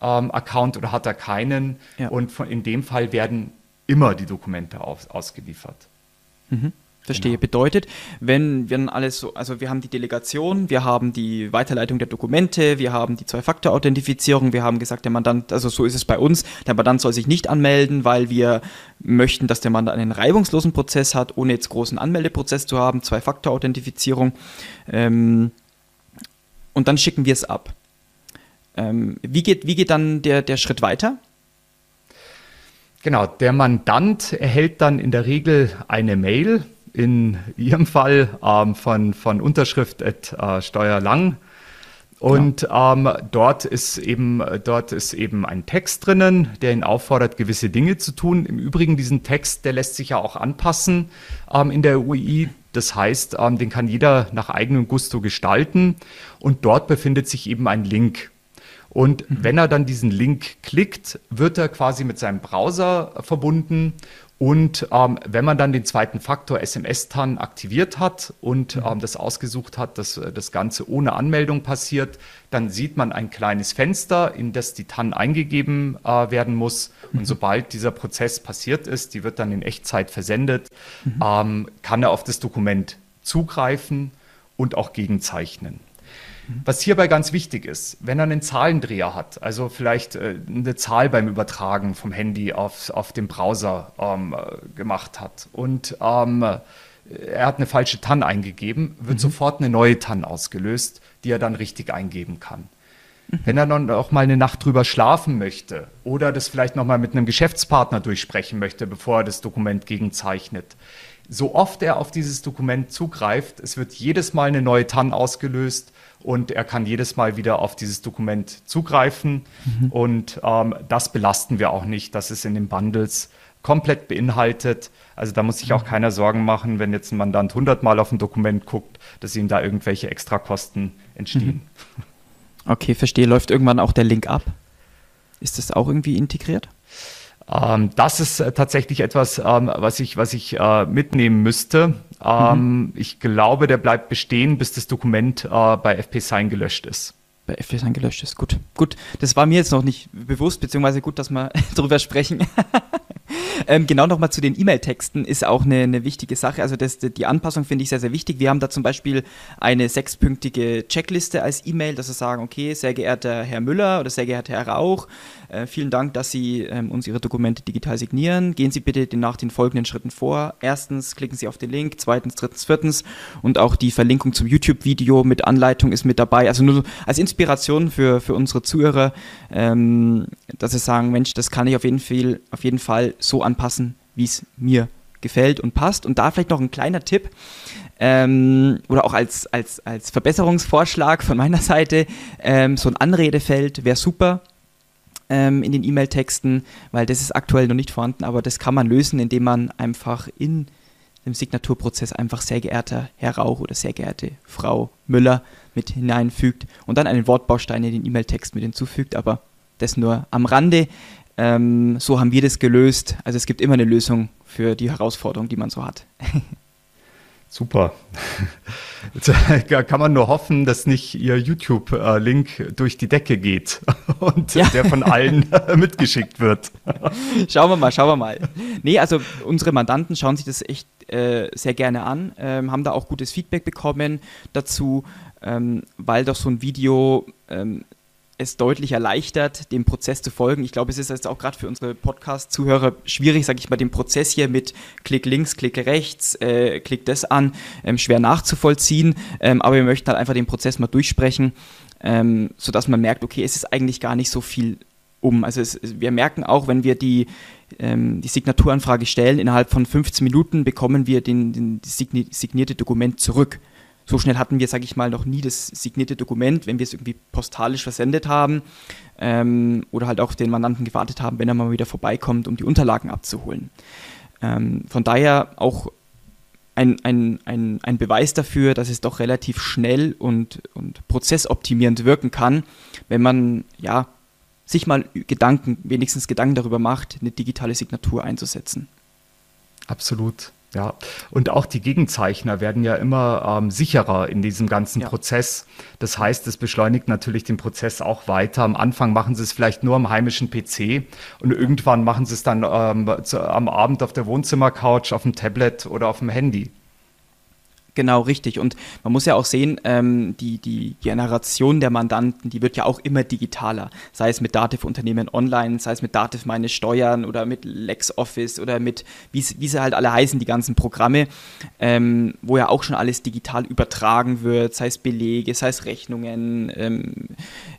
ähm, Account oder hat er keinen. Ja. Und von, in dem Fall werden immer die Dokumente aus, ausgeliefert. Mhm. Verstehe. Genau. Bedeutet, wenn wir alles so, also wir haben die Delegation, wir haben die Weiterleitung der Dokumente, wir haben die Zwei-Faktor-Authentifizierung, wir haben gesagt, der Mandant, also so ist es bei uns, der Mandant soll sich nicht anmelden, weil wir möchten, dass der Mandant einen reibungslosen Prozess hat, ohne jetzt großen Anmeldeprozess zu haben, Zwei-Faktor-Authentifizierung. Ähm, und dann schicken wir es ab. Ähm, wie, geht, wie geht dann der, der Schritt weiter? Genau, der Mandant erhält dann in der Regel eine Mail in Ihrem Fall ähm, von, von Unterschrift at äh, Steuerlang. Und ja. ähm, dort, ist eben, dort ist eben ein Text drinnen, der ihn auffordert, gewisse Dinge zu tun. Im Übrigen, diesen Text, der lässt sich ja auch anpassen ähm, in der UI. Das heißt, ähm, den kann jeder nach eigenem Gusto gestalten. Und dort befindet sich eben ein Link. Und mhm. wenn er dann diesen Link klickt, wird er quasi mit seinem Browser verbunden und ähm, wenn man dann den zweiten Faktor SMS-TAN aktiviert hat und mhm. ähm, das ausgesucht hat, dass äh, das Ganze ohne Anmeldung passiert, dann sieht man ein kleines Fenster, in das die TAN eingegeben äh, werden muss. Mhm. Und sobald dieser Prozess passiert ist, die wird dann in Echtzeit versendet, mhm. ähm, kann er auf das Dokument zugreifen und auch gegenzeichnen. Was hierbei ganz wichtig ist, wenn er einen Zahlendreher hat, also vielleicht äh, eine Zahl beim Übertragen vom Handy auf, auf den Browser ähm, gemacht hat und ähm, er hat eine falsche TAN eingegeben, wird mhm. sofort eine neue TAN ausgelöst, die er dann richtig eingeben kann. Mhm. Wenn er dann auch mal eine Nacht drüber schlafen möchte oder das vielleicht noch mal mit einem Geschäftspartner durchsprechen möchte, bevor er das Dokument gegenzeichnet, so oft er auf dieses Dokument zugreift, es wird jedes Mal eine neue TAN ausgelöst und er kann jedes Mal wieder auf dieses Dokument zugreifen. Mhm. Und ähm, das belasten wir auch nicht. Das ist in den Bundles komplett beinhaltet. Also da muss sich auch mhm. keiner Sorgen machen, wenn jetzt ein Mandant 100 Mal auf ein Dokument guckt, dass ihm da irgendwelche Extrakosten entstehen. Mhm. Okay, verstehe. Läuft irgendwann auch der Link ab? Ist das auch irgendwie integriert? Ähm, das ist äh, tatsächlich etwas, ähm, was ich, was ich äh, mitnehmen müsste. Ähm, mhm. Ich glaube, der bleibt bestehen, bis das Dokument äh, bei FP-Sign gelöscht ist. Bei FP-Sign gelöscht ist, gut. Gut, das war mir jetzt noch nicht bewusst, beziehungsweise gut, dass wir *laughs* drüber sprechen. *laughs* ähm, genau nochmal zu den E-Mail-Texten ist auch eine, eine wichtige Sache. Also das, die Anpassung finde ich sehr, sehr wichtig. Wir haben da zum Beispiel eine sechspünktige Checkliste als E-Mail, dass wir sagen, okay, sehr geehrter Herr Müller oder sehr geehrter Herr Rauch, Äh, vielen Dank, dass Sie ähm, uns Ihre Dokumente digital signieren. Gehen Sie bitte nach den folgenden Schritten vor. Erstens klicken Sie auf den Link, zweitens, drittens, viertens und auch die Verlinkung zum YouTube-Video mit Anleitung ist mit dabei. Also nur als Inspiration für, für unsere Zuhörer, ähm, dass Sie sagen, Mensch, das kann ich auf jeden Fall, auf jeden Fall so anpassen, wie es mir gefällt und passt. Und da vielleicht noch ein kleiner Tipp ähm, oder auch als, als, als Verbesserungsvorschlag von meiner Seite, ähm, so ein Anredefeld wäre super ähm, in den E-Mail-Texten, weil das ist aktuell noch nicht vorhanden, aber das kann man lösen, indem man einfach in dem Signaturprozess einfach sehr geehrter Herr Rauch oder sehr geehrte Frau Müller mit hineinfügt und dann einen Wortbaustein in den E-Mail-Text mit hinzufügt, aber das nur am Rande. Ähm, so haben wir das gelöst. Also es gibt immer eine Lösung für die Herausforderung, die man so hat. *laughs* Super. *laughs* Da kann man nur hoffen, dass nicht Ihr YouTube-Link durch die Decke geht *laughs* und ja. der von allen *laughs* mitgeschickt wird. Schauen wir mal, schauen wir mal. Nee, also unsere Mandanten schauen sich das echt äh, sehr gerne an, ähm, haben da auch gutes Feedback bekommen dazu, ähm, weil doch so ein Video ähm, es deutlich erleichtert, dem Prozess zu folgen. Ich glaube, es ist jetzt auch gerade für unsere Podcast-Zuhörer schwierig, sage ich mal, den Prozess hier mit Klick links, Klick rechts, äh, Klick das an, ähm, schwer nachzuvollziehen. Ähm, aber wir möchten halt einfach den Prozess mal durchsprechen, ähm, sodass man merkt, okay, es ist eigentlich gar nicht so viel um. Also es, wir merken auch, wenn wir die, ähm, die Signaturanfrage stellen, innerhalb von 15 Minuten bekommen wir den, den, signierte Dokument zurück so schnell hatten wir, sage ich mal, noch nie das signierte Dokument, wenn wir es irgendwie postalisch versendet haben ähm, oder halt auch den Mandanten gewartet haben, wenn er mal wieder vorbeikommt, um die Unterlagen abzuholen. Ähm, von daher auch ein, ein, ein, ein Beweis dafür, dass es doch relativ schnell und, und prozessoptimierend wirken kann, wenn man ja sich mal Gedanken, wenigstens Gedanken darüber macht, eine digitale Signatur einzusetzen. Absolut. Ja, und auch die Gegenzeichner werden ja immer ähm, sicherer in diesem ganzen ja. Prozess. Das heißt, es beschleunigt natürlich den Prozess auch weiter. Am Anfang machen sie es vielleicht nur am heimischen PC und irgendwann machen sie es dann ähm, zu, am Abend auf der Wohnzimmercouch, auf dem Tablet oder auf dem Handy. Genau, richtig. Und man muss ja auch sehen, ähm, die, die Generation der Mandanten, die wird ja auch immer digitaler. Sei es mit Dativ Unternehmen Online, sei es mit Dativ Meine Steuern oder mit LexOffice oder mit, wie, wie sie halt alle heißen, die ganzen Programme, ähm, wo ja auch schon alles digital übertragen wird, sei es Belege, sei es Rechnungen, ähm,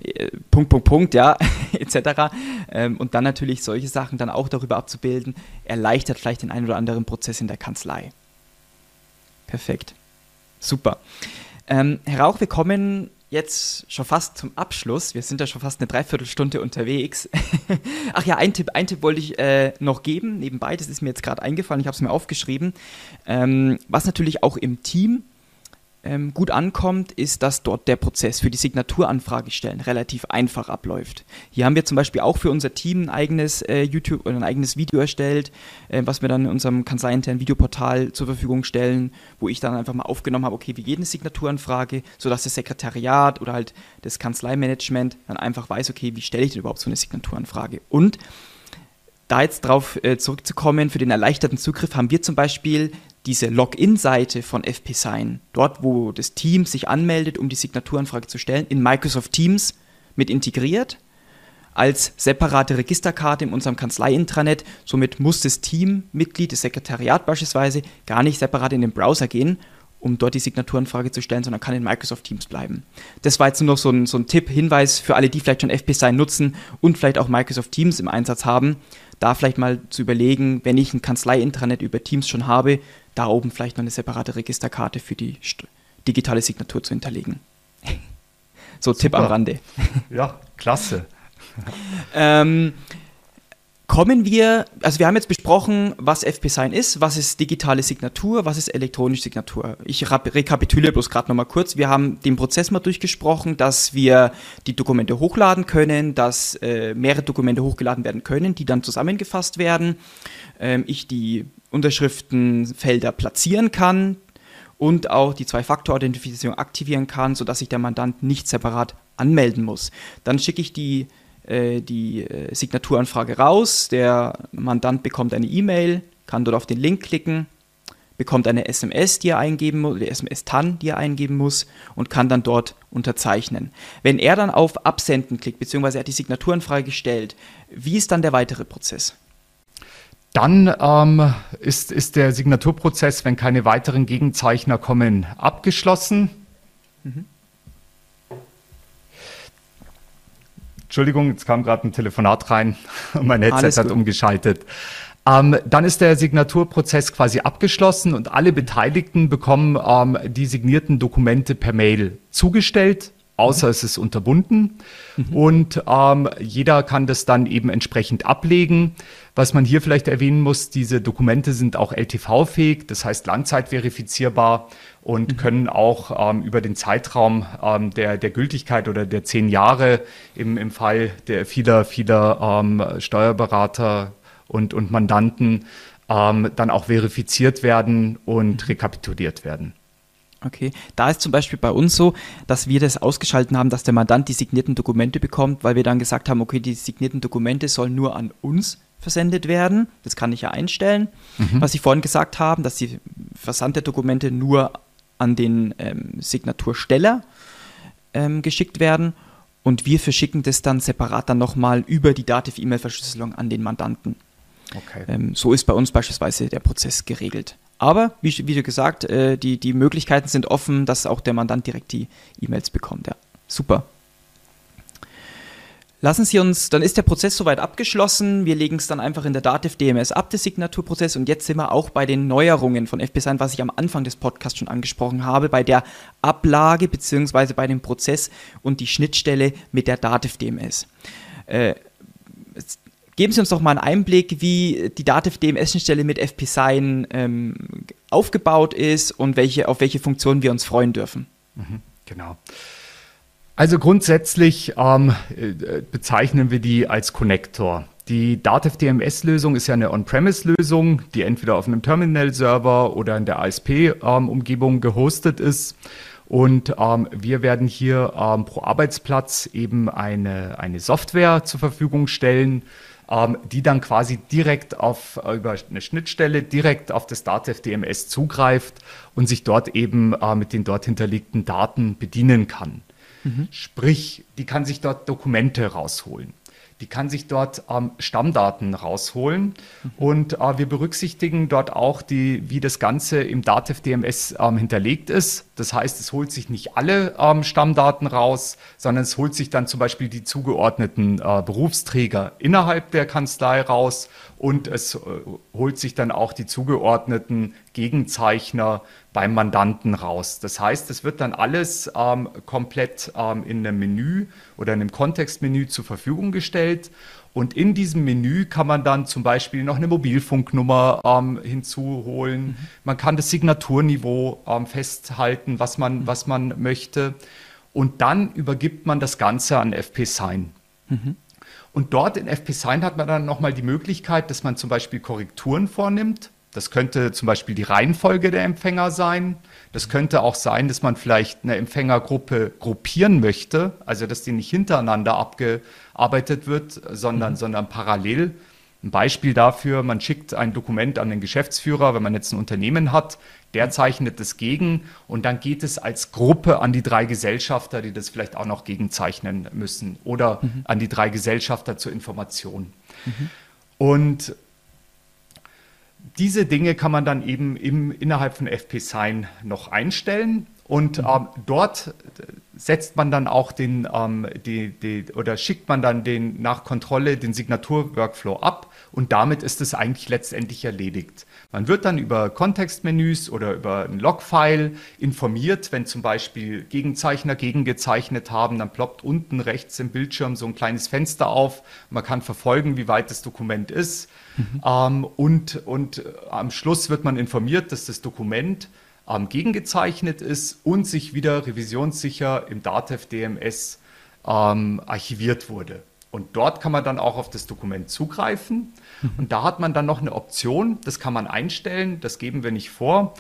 äh, Punkt, Punkt, Punkt, ja, *laughs* etc. Ähm, und dann natürlich solche Sachen dann auch darüber abzubilden, erleichtert vielleicht den einen oder anderen Prozess in der Kanzlei. Perfekt. Super. Ähm, Herr Rauch, wir kommen jetzt schon fast zum Abschluss. Wir sind ja schon fast eine Dreiviertelstunde unterwegs. *laughs* Ach ja, ein Tipp, Tipp wollte ich äh, noch geben, nebenbei, das ist mir jetzt gerade eingefallen, ich habe es mir aufgeschrieben. Ähm, was natürlich auch im Team ähm, gut ankommt, ist, dass dort der Prozess für die Signaturanfrage stellen relativ einfach abläuft. Hier haben wir zum Beispiel auch für unser Team ein eigenes äh, YouTube oder ein eigenes Video erstellt, äh, was wir dann in unserem kanzleiinternen Videoportal zur Verfügung stellen, wo ich dann einfach mal aufgenommen habe, okay, wie geht eine Signaturanfrage, sodass das Sekretariat oder halt das Kanzleimanagement dann einfach weiß, okay, wie stelle ich denn überhaupt so eine Signaturanfrage? Und da jetzt drauf äh, zurückzukommen, für den erleichterten Zugriff haben wir zum Beispiel diese Login-Seite von FP-Sign, dort wo das Team sich anmeldet, um die Signaturanfrage zu stellen, in Microsoft Teams mit integriert, als separate Registerkarte in unserem Kanzlei-Intranet. Somit muss das Teammitglied, das Sekretariat beispielsweise, gar nicht separat in den Browser gehen, um dort die Signaturanfrage zu stellen, sondern kann in Microsoft Teams bleiben. Das war jetzt nur noch so ein, so ein Tipp, Hinweis für alle, die vielleicht schon FP-Sign nutzen und vielleicht auch Microsoft Teams im Einsatz haben da vielleicht mal zu überlegen, wenn ich ein Kanzlei-Intranet über Teams schon habe, da oben vielleicht noch eine separate Registerkarte für die digitale Signatur zu hinterlegen. *laughs* so Super. Tipp am Rande. Ja, klasse. *laughs* ähm, Kommen wir, also wir haben jetzt besprochen, was FP-Sign ist, was ist digitale Signatur, was ist elektronische Signatur. Ich rekapituliere bloß gerade nochmal kurz. Wir haben den Prozess mal durchgesprochen, dass wir die Dokumente hochladen können, dass äh, mehrere Dokumente hochgeladen werden können, die dann zusammengefasst werden. Ähm, ich die Unterschriftenfelder platzieren kann und auch die Zwei-Faktor-Authentifizierung aktivieren kann, sodass sich der Mandant nicht separat anmelden muss. Dann schicke ich die die äh, Signaturanfrage raus, der Mandant bekommt eine E-Mail, kann dort auf den Link klicken, bekommt eine SMS, die er eingeben muss, die SMS-TAN, die er eingeben muss und kann dann dort unterzeichnen. Wenn er dann auf Absenden klickt, beziehungsweise er hat die Signaturenfrage gestellt, wie ist dann der weitere Prozess? Dann ähm, ist, ist der Signaturprozess, wenn keine weiteren Gegenzeichner kommen, abgeschlossen. Mhm. Entschuldigung, jetzt kam gerade ein Telefonat rein. Und *laughs* mein Headset hat umgeschaltet. Ähm, dann ist der Signaturprozess quasi abgeschlossen und alle Beteiligten bekommen ähm, die signierten Dokumente per Mail zugestellt, außer es ist unterbunden. Mhm. Und ähm, jeder kann das dann eben entsprechend ablegen. Was man hier vielleicht erwähnen muss, diese Dokumente sind auch LTV-fähig, das heißt langzeitverifizierbar und mhm. können auch ähm, über den Zeitraum ähm, der, der Gültigkeit oder der zehn Jahre im, im Fall der vieler, vieler ähm, Steuerberater und, und Mandanten ähm, dann auch verifiziert werden und mhm. rekapituliert werden. Okay, da ist zum Beispiel bei uns so, dass wir das ausgeschaltet haben, dass der Mandant die signierten Dokumente bekommt, weil wir dann gesagt haben, okay, die signierten Dokumente sollen nur an uns versendet werden. Das kann ich ja einstellen. Mhm. Was Sie vorhin gesagt haben, dass die Versand der Dokumente nur an den ähm, Signatursteller ähm, geschickt werden und wir verschicken das dann separat dann nochmal über die Dativ-E-Mail-Verschlüsselung an den Mandanten. Okay. Ähm, so ist bei uns beispielsweise der Prozess geregelt. Aber, wie, wie du gesagt, äh, die, die Möglichkeiten sind offen, dass auch der Mandant direkt die E-Mails bekommt. Ja, super. Lassen Sie uns, dann ist der Prozess soweit abgeschlossen. Wir legen es dann einfach in der Dativ DMS ab, der Signaturprozess. Und jetzt sind wir auch bei den Neuerungen von FP was ich am Anfang des Podcasts schon angesprochen habe, bei der Ablage bzw. bei dem Prozess und die Schnittstelle mit der Dativ DMS. Äh, geben Sie uns doch mal einen Einblick, wie die Dativ DMS-Schnittstelle mit FP-Sign ähm, aufgebaut ist und welche, auf welche Funktionen wir uns freuen dürfen. Mhm, genau. Also grundsätzlich ähm, äh, bezeichnen wir die als Connector. Die Datev DMS-Lösung ist ja eine On-Premise-Lösung, die entweder auf einem Terminal-Server oder in der ASP-Umgebung ähm, gehostet ist. Und ähm, wir werden hier ähm, pro Arbeitsplatz eben eine, eine Software zur Verfügung stellen, die dann quasi direkt auf, äh, über eine Schnittstelle direkt auf das Datev DMS zugreift und sich dort eben äh, mit den dort hinterlegten Daten bedienen kann. Mhm. Sprich, die kann sich dort Dokumente rausholen. Die kann sich dort ähm, Stammdaten rausholen. Mhm. Und äh, wir berücksichtigen dort auch, die, wie das Ganze im Datev DMS ähm, hinterlegt ist. Das heißt, es holt sich nicht alle ähm, Stammdaten raus, sondern es holt sich dann zum Beispiel die zugeordneten äh, Berufsträger innerhalb der Kanzlei raus und es äh, holt sich dann auch die zugeordneten Gegenzeichner beim Mandanten raus. Das heißt, es wird dann alles ähm, komplett ähm, in einem Menü oder in einem Kontextmenü zur Verfügung gestellt. Und in diesem Menü kann man dann zum Beispiel noch eine Mobilfunknummer ähm, hinzuholen. Mhm. Man kann das Signaturniveau ähm, festhalten, was man, mhm. was man möchte. Und dann übergibt man das Ganze an FP Sign. Mhm. Und dort in FP Sign hat man dann nochmal die Möglichkeit, dass man zum Beispiel Korrekturen vornimmt das könnte zum Beispiel die Reihenfolge der Empfänger sein. Das könnte auch sein, dass man vielleicht eine Empfängergruppe gruppieren möchte, also dass die nicht hintereinander abgearbeitet wird, sondern, mhm. sondern parallel. Ein Beispiel dafür, man schickt ein Dokument an den Geschäftsführer, wenn man jetzt ein Unternehmen hat, der zeichnet es gegen und dann geht es als Gruppe an die drei Gesellschafter, die das vielleicht auch noch gegenzeichnen müssen oder mhm. an die drei Gesellschafter zur Information. Mhm. Und diese Dinge kann man dann eben im, innerhalb von FP-Sign noch einstellen. Und mhm. ähm, dort setzt man dann auch den, ähm, die, die, oder schickt man dann den nach Kontrolle den Signatur-Workflow ab und damit ist es eigentlich letztendlich erledigt. Man wird dann über Kontextmenüs oder über ein Logfile informiert, wenn zum Beispiel Gegenzeichner gegengezeichnet haben, dann ploppt unten rechts im Bildschirm so ein kleines Fenster auf. Man kann verfolgen, wie weit das Dokument ist. Mhm. Ähm, und, und am Schluss wird man informiert, dass das Dokument ähm, gegengezeichnet ist und sich wieder revisionssicher im DATEV DMS ähm, archiviert wurde. Und dort kann man dann auch auf das Dokument zugreifen. Mhm. Und da hat man dann noch eine Option, das kann man einstellen, das geben wir nicht vor.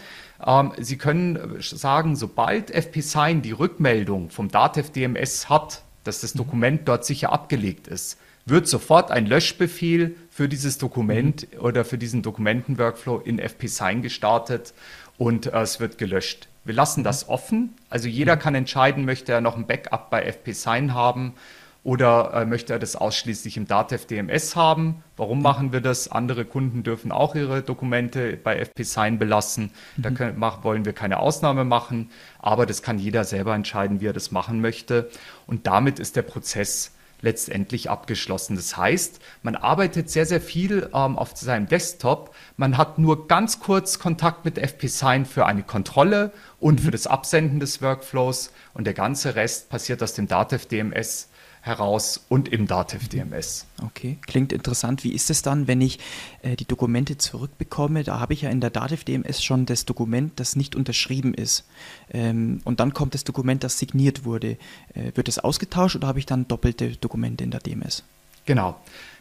Ähm, Sie können sagen, sobald FP-Sign die Rückmeldung vom DATEV DMS hat, dass das mhm. Dokument dort sicher abgelegt ist, wird sofort ein Löschbefehl für dieses Dokument mhm. oder für diesen Dokumenten-Workflow in FP-Sign gestartet und äh, es wird gelöscht. Wir lassen das offen, also jeder kann entscheiden, möchte er noch ein Backup bei FP-Sign haben oder äh, möchte er das ausschließlich im Datev DMS haben? Warum machen wir das? Andere Kunden dürfen auch ihre Dokumente bei FP-Sign belassen. Da mhm. können, mach, wollen wir keine Ausnahme machen, aber das kann jeder selber entscheiden, wie er das machen möchte. Und damit ist der Prozess letztendlich abgeschlossen. Das heißt, man arbeitet sehr, sehr viel ähm, auf seinem Desktop. Man hat nur ganz kurz Kontakt mit FP-Sign für eine Kontrolle und mhm. für das Absenden des Workflows und der ganze Rest passiert aus dem Datev DMS heraus und im Dativ DMS. Okay, klingt interessant. Wie ist es dann, wenn ich äh, die Dokumente zurückbekomme? Da habe ich ja in der Dativ DMS schon das Dokument, das nicht unterschrieben ist. Ähm, und dann kommt das Dokument, das signiert wurde. Äh, wird das ausgetauscht oder habe ich dann doppelte Dokumente in der DMS? Genau.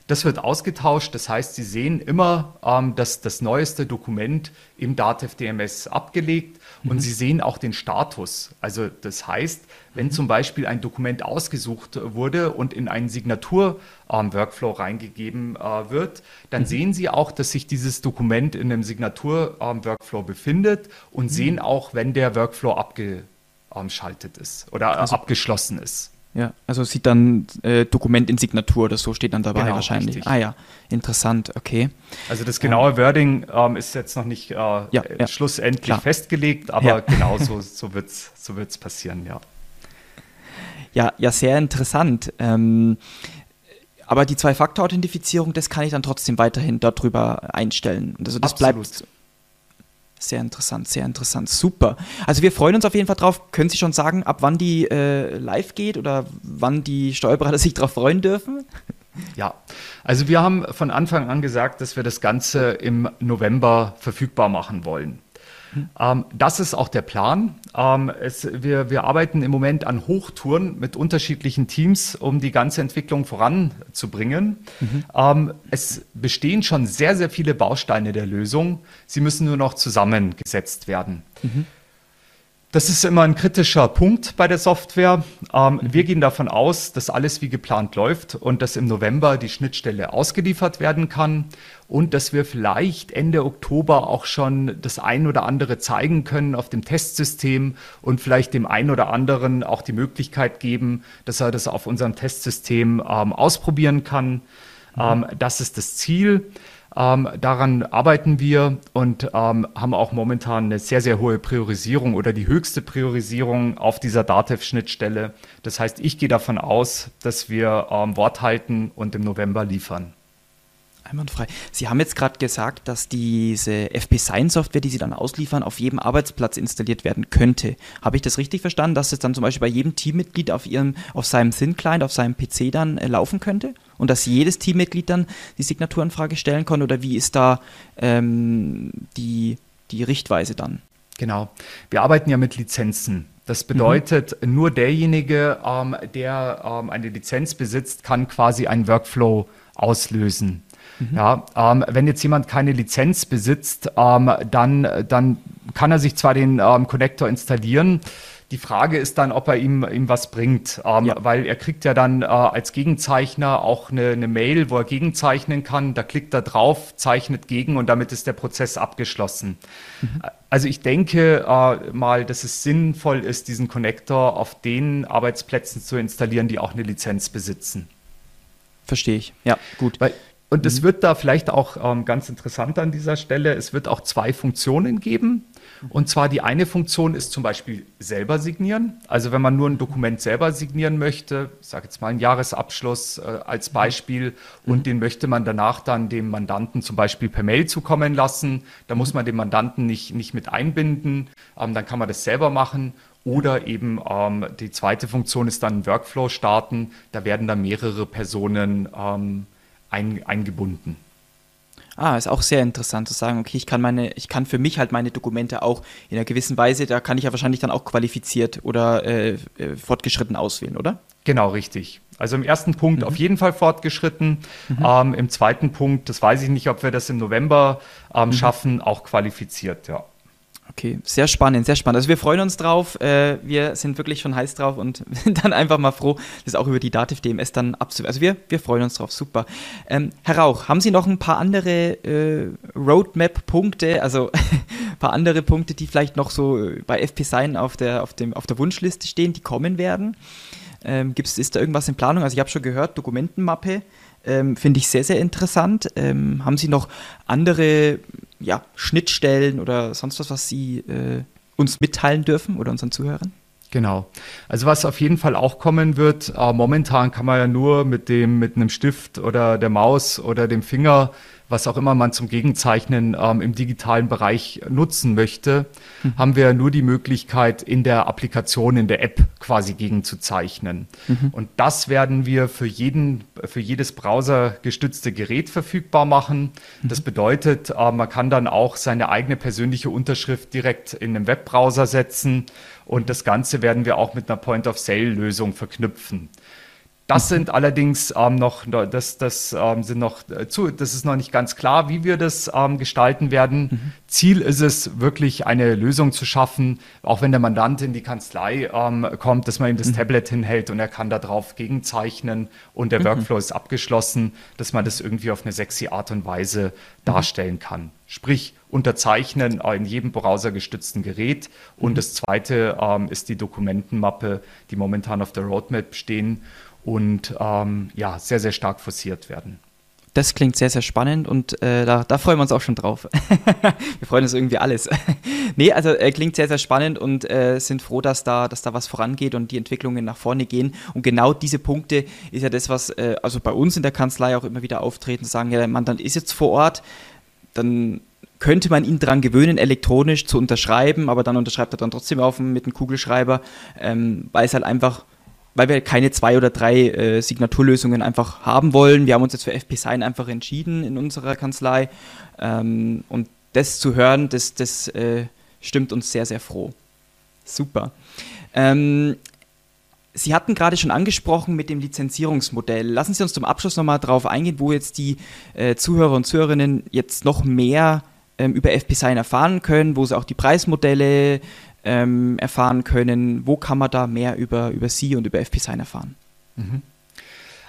Das wird ausgetauscht. Das heißt, Sie sehen immer ähm, das, das neueste Dokument im Datev DMS abgelegt und mhm. Sie sehen auch den Status. Also das heißt, wenn mhm. zum Beispiel ein Dokument ausgesucht wurde und in einen Signatur-Workflow ähm, reingegeben äh, wird, dann mhm. sehen Sie auch, dass sich dieses Dokument in einem Signatur-Workflow ähm, befindet und mhm. sehen auch, wenn der Workflow abgeschaltet ist oder also, abgeschlossen ist. Ja, also sieht dann äh, Dokument in Signatur oder so steht dann dabei genau, wahrscheinlich. Richtig. Ah ja, interessant, okay. Also das genaue ähm, Wording ähm, ist jetzt noch nicht äh, ja, ja, schlussendlich klar. festgelegt, aber ja. *laughs* genau so, *laughs* so wird es so wird's passieren, ja. Ja, ja, sehr interessant. Ähm, aber die Zwei-Faktor-Authentifizierung, das kann ich dann trotzdem weiterhin darüber einstellen. Also das Absolut. bleibt sehr interessant, sehr interessant. Super. Also wir freuen uns auf jeden Fall drauf. Können Sie schon sagen, ab wann die äh, live geht oder wann die Steuerberater *laughs* sich darauf freuen dürfen? Ja, also wir haben von Anfang an gesagt, dass wir das Ganze im November verfügbar machen wollen. Ähm, das ist auch der Plan. Ähm, es, wir, wir arbeiten im Moment an Hochtouren mit unterschiedlichen Teams, um die ganze Entwicklung voranzubringen. Mhm. Ähm, es bestehen schon sehr, sehr viele Bausteine der Lösung. Sie müssen nur noch zusammengesetzt werden. Mhm. Das ist immer ein kritischer Punkt bei der Software. Ähm, wir gehen davon aus, dass alles wie geplant läuft und dass im November die Schnittstelle ausgeliefert werden kann und dass wir vielleicht Ende Oktober auch schon das ein oder andere zeigen können auf dem Testsystem und vielleicht dem einen oder anderen auch die Möglichkeit geben, dass er das auf unserem Testsystem ähm, ausprobieren kann. Mhm. Ähm, das ist das Ziel. Ähm, daran arbeiten wir und ähm, haben auch momentan eine sehr, sehr hohe Priorisierung oder die höchste Priorisierung auf dieser Datev-Schnittstelle. Das heißt, ich gehe davon aus, dass wir ähm, Wort halten und im November liefern. Einwandfrei. Sie haben jetzt gerade gesagt, dass diese FP-Sign-Software, die Sie dann ausliefern, auf jedem Arbeitsplatz installiert werden könnte. Habe ich das richtig verstanden, dass es dann zum Beispiel bei jedem Teammitglied auf, ihrem, auf seinem Thin-Client, auf seinem PC dann äh, laufen könnte? Und dass jedes Teammitglied dann die Signaturanfrage stellen kann? Oder wie ist da ähm, die, die Richtweise dann? Genau. Wir arbeiten ja mit Lizenzen. Das bedeutet, mhm. nur derjenige, ähm, der ähm, eine Lizenz besitzt, kann quasi einen Workflow auslösen. Mhm. Ja, ähm, wenn jetzt jemand keine Lizenz besitzt, ähm, dann, dann kann er sich zwar den ähm, Connector installieren, die Frage ist dann, ob er ihm, ihm was bringt, ähm, ja. weil er kriegt ja dann äh, als Gegenzeichner auch eine, eine, Mail, wo er gegenzeichnen kann. Da klickt er drauf, zeichnet gegen und damit ist der Prozess abgeschlossen. Mhm. Also ich denke äh, mal, dass es sinnvoll ist, diesen Connector auf den Arbeitsplätzen zu installieren, die auch eine Lizenz besitzen. Verstehe ich. Ja, gut. Weil und es mhm. wird da vielleicht auch ähm, ganz interessant an dieser Stelle, es wird auch zwei Funktionen geben. Und zwar die eine Funktion ist zum Beispiel selber signieren. Also wenn man nur ein Dokument selber signieren möchte, ich sage jetzt mal einen Jahresabschluss äh, als Beispiel, mhm. und den möchte man danach dann dem Mandanten zum Beispiel per Mail zukommen lassen. Da muss man den Mandanten nicht, nicht mit einbinden. Ähm, dann kann man das selber machen. Oder eben ähm, die zweite Funktion ist dann ein Workflow starten. Da werden dann mehrere Personen ähm, ein, eingebunden. Ah, ist auch sehr interessant zu sagen, okay, ich kann meine, ich kann für mich halt meine Dokumente auch in einer gewissen Weise, da kann ich ja wahrscheinlich dann auch qualifiziert oder äh, äh, fortgeschritten auswählen, oder? Genau, richtig. Also im ersten Punkt mhm. auf jeden Fall fortgeschritten. Mhm. Ähm, Im zweiten Punkt, das weiß ich nicht, ob wir das im November ähm, mhm. schaffen, auch qualifiziert, ja. Okay, sehr spannend, sehr spannend. Also wir freuen uns drauf. Äh, wir sind wirklich schon heiß drauf und *laughs* sind dann einfach mal froh, das auch über die Dativ DMS dann abzuwerfen. Also wir, wir freuen uns drauf, super. Ähm, Herr Rauch, haben Sie noch ein paar andere äh, Roadmap-Punkte, also ein *laughs* paar andere Punkte, die vielleicht noch so bei FP Sign auf der, auf, dem, auf der Wunschliste stehen, die kommen werden? Ähm, gibt's, ist da irgendwas in Planung? Also ich habe schon gehört, Dokumentenmappe. Ähm, Finde ich sehr, sehr interessant. Ähm, haben Sie noch andere ja, Schnittstellen oder sonst was, was Sie äh, uns mitteilen dürfen oder unseren Zuhörern? Genau. Also was auf jeden Fall auch kommen wird, äh, momentan kann man ja nur mit dem, mit einem Stift oder der Maus oder dem Finger was auch immer man zum Gegenzeichnen ähm, im digitalen Bereich nutzen möchte, mhm. haben wir nur die Möglichkeit, in der Applikation, in der App quasi gegenzuzeichnen. Mhm. Und das werden wir für jeden, für jedes browsergestützte Gerät verfügbar machen. Mhm. Das bedeutet, äh, man kann dann auch seine eigene persönliche Unterschrift direkt in den Webbrowser setzen. Und das Ganze werden wir auch mit einer Point-of-Sale-Lösung verknüpfen. Das sind allerdings ähm, noch, das, das ähm, sind noch äh, zu, das ist noch nicht ganz klar, wie wir das ähm, gestalten werden. Mhm. Ziel ist es, wirklich eine Lösung zu schaffen, auch wenn der Mandant in die Kanzlei ähm, kommt, dass man ihm das mhm. Tablet hinhält und er kann darauf gegenzeichnen und der mhm. Workflow ist abgeschlossen, dass man das irgendwie auf eine sexy Art und Weise mhm. darstellen kann. Sprich, unterzeichnen in jedem browsergestützten Gerät. Und mhm. das zweite ähm, ist die Dokumentenmappe, die momentan auf der Roadmap stehen und ähm, ja, sehr, sehr stark forciert werden. Das klingt sehr, sehr spannend und äh, da, da, freuen wir uns auch schon drauf. *laughs* wir freuen uns irgendwie alles. *laughs* nee, also äh, klingt sehr, sehr spannend und äh, sind froh, dass da, dass da was vorangeht und die Entwicklungen nach vorne gehen. Und genau diese Punkte ist ja das, was äh, also bei uns in der Kanzlei auch immer wieder auftreten, sagen, ja, der Mandant ist jetzt vor Ort, dann könnte man ihn daran gewöhnen, elektronisch zu unterschreiben, aber dann unterschreibt er dann trotzdem auf mit einem Kugelschreiber, ähm, weil es halt einfach weil wir keine zwei oder drei äh, Signaturlösungen einfach haben wollen. Wir haben uns jetzt für FP Sign einfach entschieden in unserer Kanzlei. Ähm, und das zu hören, das, das äh, stimmt uns sehr, sehr froh. Super. Ähm, Sie hatten gerade schon angesprochen mit dem Lizenzierungsmodell. Lassen Sie uns zum Abschluss nochmal darauf eingehen, wo jetzt die äh, Zuhörer und Zuhörerinnen jetzt noch mehr ähm, über FP Sign erfahren können, wo sie auch die Preismodelle ähm, erfahren können. Wo kann man da mehr über, über Sie und über FP Sign erfahren? Mhm.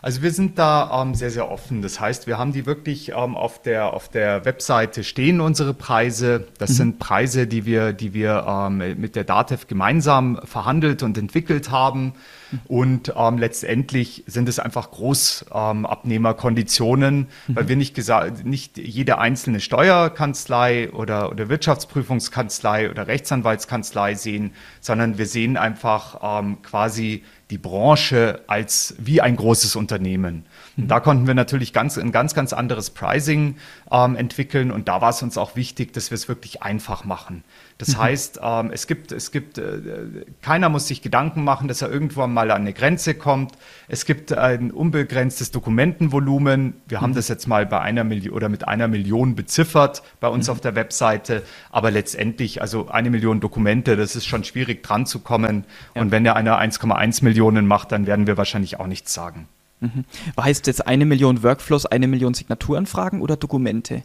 Also wir sind da ähm, sehr, sehr offen. Das heißt, wir haben die wirklich ähm, auf, der, auf der Webseite stehen, unsere Preise. Das mhm. sind Preise, die wir, die wir ähm, mit der DATEV gemeinsam verhandelt und entwickelt haben. Mhm. Und ähm, letztendlich sind es einfach Großabnehmerkonditionen, mhm. weil wir nicht gesagt, nicht jede einzelne Steuerkanzlei oder, oder Wirtschaftsprüfungskanzlei oder Rechtsanwaltskanzlei sehen, sondern wir sehen einfach ähm, quasi die Branche als wie ein großes Unternehmen. Und da konnten wir natürlich ganz, ein ganz, ganz anderes Pricing ähm, entwickeln und da war es uns auch wichtig, dass wir es wirklich einfach machen. Das mhm. heißt, ähm, es gibt, es gibt, äh, keiner muss sich Gedanken machen, dass er irgendwann mal an eine Grenze kommt. Es gibt ein unbegrenztes Dokumentenvolumen. Wir mhm. haben das jetzt mal bei einer Million oder mit einer Million beziffert bei uns mhm. auf der Webseite. Aber letztendlich, also eine Million Dokumente, das ist schon schwierig dran zu kommen. Ja. Und wenn er eine 1,1 Millionen macht, dann werden wir wahrscheinlich auch nichts sagen. Mhm. Heißt jetzt eine Million Workflows, eine Million Signaturanfragen oder Dokumente?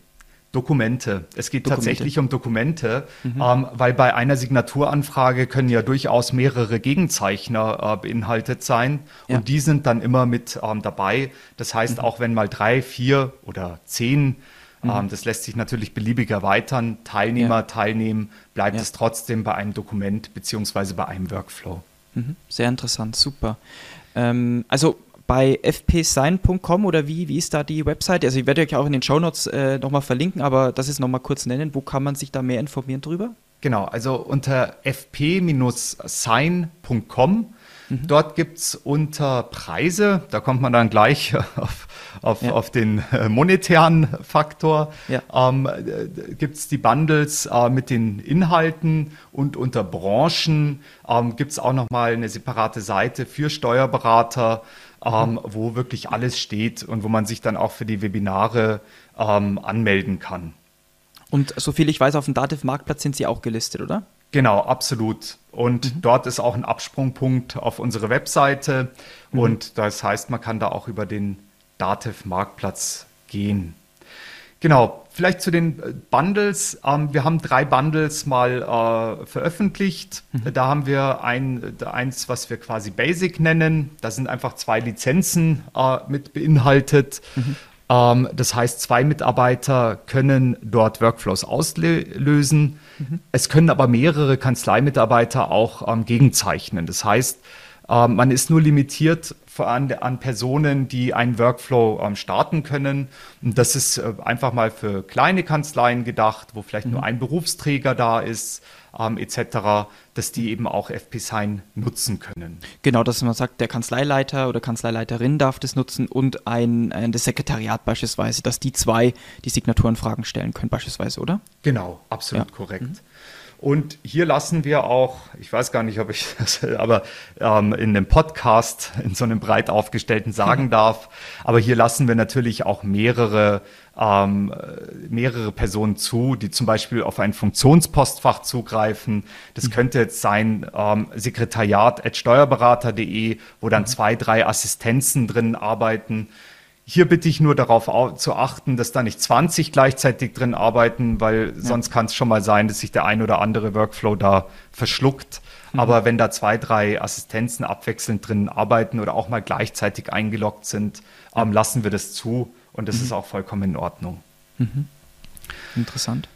Dokumente. Es geht Dokumente. tatsächlich um Dokumente, mhm. ähm, weil bei einer Signaturanfrage können ja durchaus mehrere Gegenzeichner äh, beinhaltet sein ja. und die sind dann immer mit ähm, dabei. Das heißt, mhm. auch wenn mal drei, vier oder zehn, mhm. ähm, das lässt sich natürlich beliebig erweitern, Teilnehmer ja. teilnehmen, bleibt ja. es trotzdem bei einem Dokument beziehungsweise bei einem Workflow. Mhm. Sehr interessant, super. Ähm, also bei fpsign.com oder wie, wie ist da die Website? Also ich werde euch auch in den Shownotes äh, nochmal verlinken, aber das ist nochmal kurz nennen. Wo kann man sich da mehr informieren drüber? Genau, also unter fp-sign.com. Mhm. Dort gibt es unter Preise, da kommt man dann gleich *laughs* auf, auf, ja. auf den äh, monetären Faktor, ja. ähm, äh, gibt es die Bundles äh, mit den Inhalten und unter Branchen ähm, gibt es auch nochmal eine separate Seite für Steuerberater ähm, wo wirklich alles steht und wo man sich dann auch für die Webinare ähm, anmelden kann. Und soviel ich weiß, auf dem Dativ-Marktplatz sind Sie auch gelistet, oder? Genau, absolut. Und mhm. dort ist auch ein Absprungpunkt auf unsere Webseite. Mhm. Und das heißt, man kann da auch über den Dativ-Marktplatz gehen. Genau, vielleicht zu den äh, Bundles. Ähm, wir haben drei Bundles mal äh, veröffentlicht. Mhm. Da haben wir ein, eins, was wir quasi Basic nennen. Da sind einfach zwei Lizenzen äh, mit beinhaltet. Mhm. Ähm, das heißt, zwei Mitarbeiter können dort Workflows auslösen. Mhm. Es können aber mehrere Kanzleimitarbeiter auch ähm, gegenzeichnen. Das heißt, ähm, man ist nur limitiert an, an Personen, die einen Workflow ähm, starten können. Und das ist äh, einfach mal für kleine Kanzleien gedacht, wo vielleicht mhm. nur ein Berufsträger da ist, ähm, etc., dass die eben auch FP-Sign nutzen können. Genau, dass man sagt, der Kanzleileiter oder Kanzleileiterin darf das nutzen und ein, ein das Sekretariat beispielsweise, dass die zwei die Signaturenfragen stellen können beispielsweise, oder? Genau, absolut ja. korrekt. Mhm. Und hier lassen wir auch, ich weiß gar nicht, ob ich *laughs* das aber ähm, in einem Podcast in so einem breit aufgestellten sagen *laughs* darf, aber hier lassen wir natürlich auch mehrere, ähm, mehrere Personen zu, die zum Beispiel auf ein Funktionspostfach zugreifen. Das mhm. könnte jetzt sein ähm, sekretariat.steuerberater.de, wo dann mhm. zwei, drei Assistenzen drin arbeiten hier bitte ich nur darauf zu achten, dass da nicht 20 gleichzeitig drin arbeiten, weil ja. sonst kann es schon mal sein, dass sich der ein oder andere Workflow da verschluckt. Mhm. Aber wenn da zwei, drei Assistenzen abwechselnd drin arbeiten oder auch mal gleichzeitig eingeloggt sind, ja. ähm, lassen wir das zu und das mhm. ist auch vollkommen in Ordnung. Mhm. Interessant.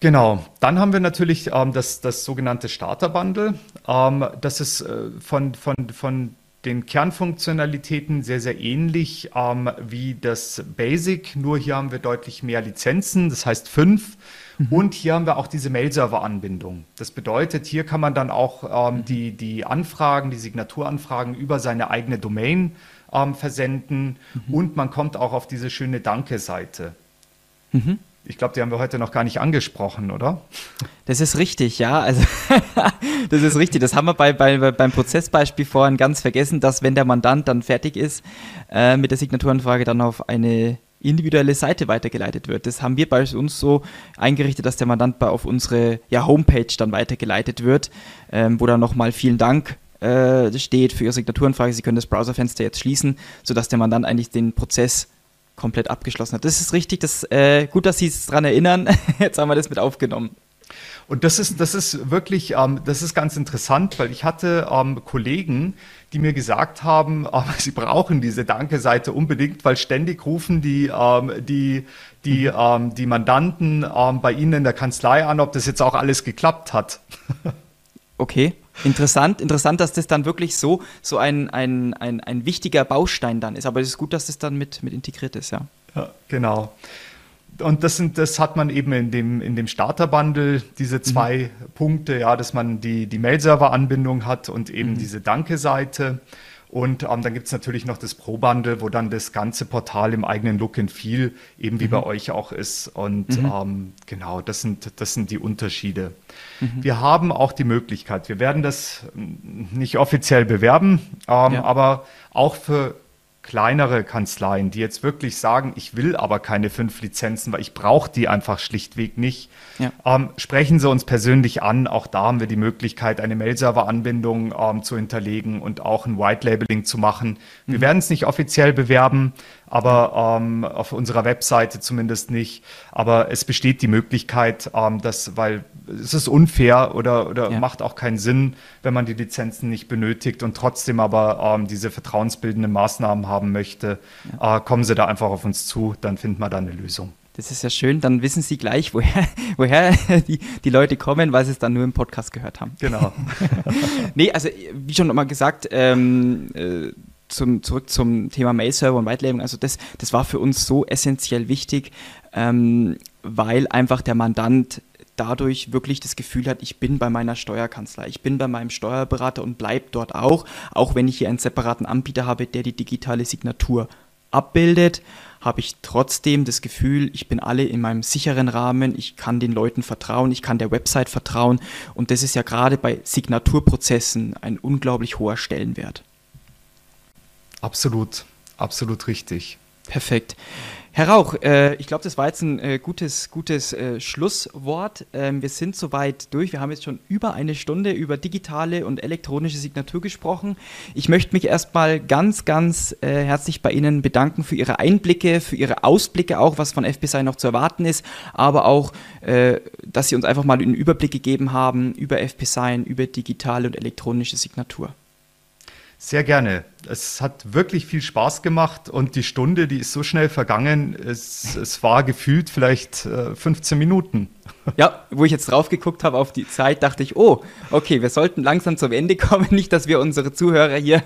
Genau, dann haben wir natürlich ähm, das, das sogenannte Starter-Bundle. Ähm, das ist äh, von, von, von den Kernfunktionalitäten sehr, sehr ähnlich ähm, wie das Basic, nur hier haben wir deutlich mehr Lizenzen, das heißt fünf. Mhm. Und hier haben wir auch diese Mail-Server-Anbindung. Das bedeutet, hier kann man dann auch ähm, mhm. die, die Anfragen, die Signaturanfragen über seine eigene Domain ähm, versenden mhm. und man kommt auch auf diese schöne Danke-Seite. Mhm. Ich glaube, die haben wir heute noch gar nicht angesprochen, oder? Das ist richtig, ja. Also *laughs* das ist richtig. Das haben wir bei, bei, beim Prozessbeispiel vorhin ganz vergessen, dass wenn der Mandant dann fertig ist äh, mit der Signaturanfrage, dann auf eine individuelle Seite weitergeleitet wird. Das haben wir bei uns so eingerichtet, dass der Mandant bei, auf unsere ja, Homepage dann weitergeleitet wird, ähm, wo dann nochmal vielen Dank äh, steht für Ihre Signaturanfrage. Sie können das Browserfenster jetzt schließen, sodass der Mandant eigentlich den Prozess komplett abgeschlossen hat. Das ist richtig, das, äh, gut, dass Sie es daran erinnern. *laughs* Jetzt haben wir das mit aufgenommen. Und das ist, das ist wirklich, ähm, das ist ganz interessant, weil ich hatte ähm, Kollegen, die mir gesagt haben, *laughs* äh, sie brauchen diese Danke-Seite unbedingt, weil ständig rufen die, ähm, die, die, mhm. ähm, die Mandanten ähm, bei Ihnen in der Kanzlei an, ob das jetzt auch alles geklappt hat. *laughs* Okay. Interessant, interessant, dass das dann wirklich so, so ein, ein, ein, ein wichtiger Baustein dann ist. Aber es ist gut, dass das dann mit, mit integriert ist, ja. Ja, genau. Und das, sind, das hat man eben in dem, in dem Starter-Bundle, diese mhm. zwei mhm. Punkte, ja, dass man die, die Mail-Server-Anbindung hat und eben mhm. diese Danke-Seite. Und ähm, dann gibt es natürlich noch das Pro-Bundle, wo dann das ganze Portal im eigenen Look and Feel, eben wie mhm. bei euch auch ist. Und mhm. ähm, genau, das sind, das sind die Unterschiede. Mhm. Wir haben auch die Möglichkeit, wir werden das nicht offiziell bewerben, ähm, ja. aber auch für kleinere Kanzleien, die jetzt wirklich sagen, ich will aber keine fünf Lizenzen, weil ich brauche die einfach schlichtweg nicht, ja. ähm, sprechen Sie uns persönlich an. Auch da haben wir die Möglichkeit, eine Mail-Server-Anbindung ähm, zu hinterlegen und auch ein White-Labeling zu machen. Wir mhm. werden es nicht offiziell bewerben, aber ähm, auf unserer Webseite zumindest nicht. Aber es besteht die Möglichkeit, ähm, dass, weil es ist unfair oder, oder ja. macht auch keinen Sinn, wenn man die Lizenzen nicht benötigt und trotzdem aber ähm, diese vertrauensbildenden Maßnahmen haben möchte, ja. äh, kommen Sie da einfach auf uns zu, dann finden wir da eine Lösung. Das ist ja schön, dann wissen Sie gleich, *laughs* woher, woher die, die Leute kommen, weil sie es dann nur im Podcast gehört haben. Genau. *laughs* nee, also wie schon mal gesagt, ähm, äh, zum, zurück zum Thema Mail-Server und White Also das, das war für uns so essentiell wichtig, ähm, weil einfach der Mandant dadurch wirklich das Gefühl hat, ich bin bei meiner Steuerkanzlei, ich bin bei meinem Steuerberater und bleibe dort auch, auch wenn ich hier einen separaten Anbieter habe, der die digitale Signatur abbildet, habe ich trotzdem das Gefühl, ich bin alle in meinem sicheren Rahmen, ich kann den Leuten vertrauen, ich kann der Website vertrauen und das ist ja gerade bei Signaturprozessen ein unglaublich hoher Stellenwert. Absolut, absolut richtig. Perfekt. Herr Rauch, äh, ich glaube, das war jetzt ein äh, gutes, gutes äh, Schlusswort. Ähm, wir sind soweit durch. Wir haben jetzt schon über eine Stunde über digitale und elektronische Signatur gesprochen. Ich möchte mich erstmal ganz, ganz äh, herzlich bei Ihnen bedanken für Ihre Einblicke, für Ihre Ausblicke auch, was von FBSI noch zu erwarten ist, aber auch, äh, dass Sie uns einfach mal einen Überblick gegeben haben über FBSI, über digitale und elektronische Signatur. Sehr gerne. Es hat wirklich viel Spaß gemacht und die Stunde, die ist so schnell vergangen. Es, es war gefühlt vielleicht äh, 15 Minuten. *laughs* Ja, wo ich jetzt drauf geguckt habe auf die Zeit, dachte ich, oh, okay, wir sollten langsam zum Ende kommen. *laughs* Nicht, dass wir unsere Zuhörer hier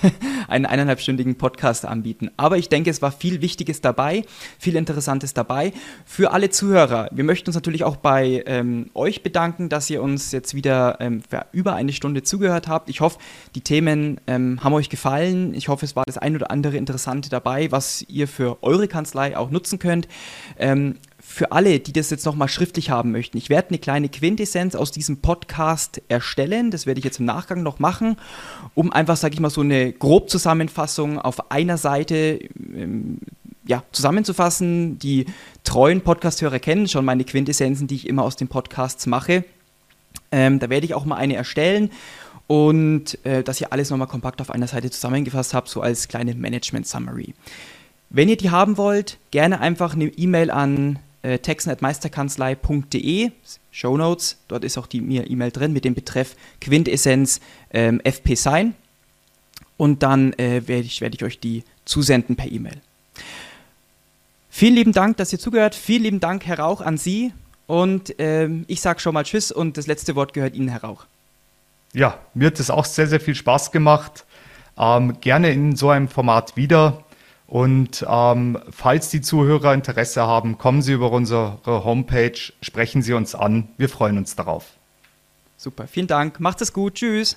*laughs* einen eineinhalbstündigen Podcast anbieten. Aber ich denke, es war viel Wichtiges dabei, viel Interessantes dabei. Für alle Zuhörer, wir möchten uns natürlich auch bei ähm, euch bedanken, dass ihr uns jetzt wieder ähm, über eine Stunde zugehört habt. Ich hoffe, die Themen ähm, haben euch gefallen. Ich hoffe, es war das ein oder andere Interessante dabei, was ihr für eure Kanzlei auch nutzen könnt. Ähm, für alle, die das jetzt nochmal schriftlich haben möchten, ich werde eine kleine Quintessenz aus diesem Podcast erstellen. Das werde ich jetzt im Nachgang noch machen, um einfach, sage ich mal, so eine Grobzusammenfassung auf einer Seite ähm, ja, zusammenzufassen. Die treuen Podcast-Hörer kennen schon meine Quintessenzen, die ich immer aus den Podcasts mache. Ähm, da werde ich auch mal eine erstellen und äh, dass ihr alles nochmal kompakt auf einer Seite zusammengefasst habt, so als kleine Management-Summary. Wenn ihr die haben wollt, gerne einfach eine E-Mail an äh, texten.meisterkanzlei.de, Show Notes, dort ist auch die mir E-Mail drin mit dem Betreff Quintessenz ähm, FP Sign. Und dann äh, werde ich, werd ich euch die zusenden per E-Mail. Vielen lieben Dank, dass ihr zugehört. Vielen lieben Dank, Herr Rauch, an Sie. Und ähm, ich sage schon mal Tschüss und das letzte Wort gehört Ihnen, Herr Rauch. Ja, mir hat es auch sehr, sehr viel Spaß gemacht. Ähm, gerne in so einem Format wieder. Und ähm, falls die Zuhörer Interesse haben, kommen Sie über unsere Homepage, sprechen Sie uns an. Wir freuen uns darauf. Super, vielen Dank. Macht es gut. Tschüss.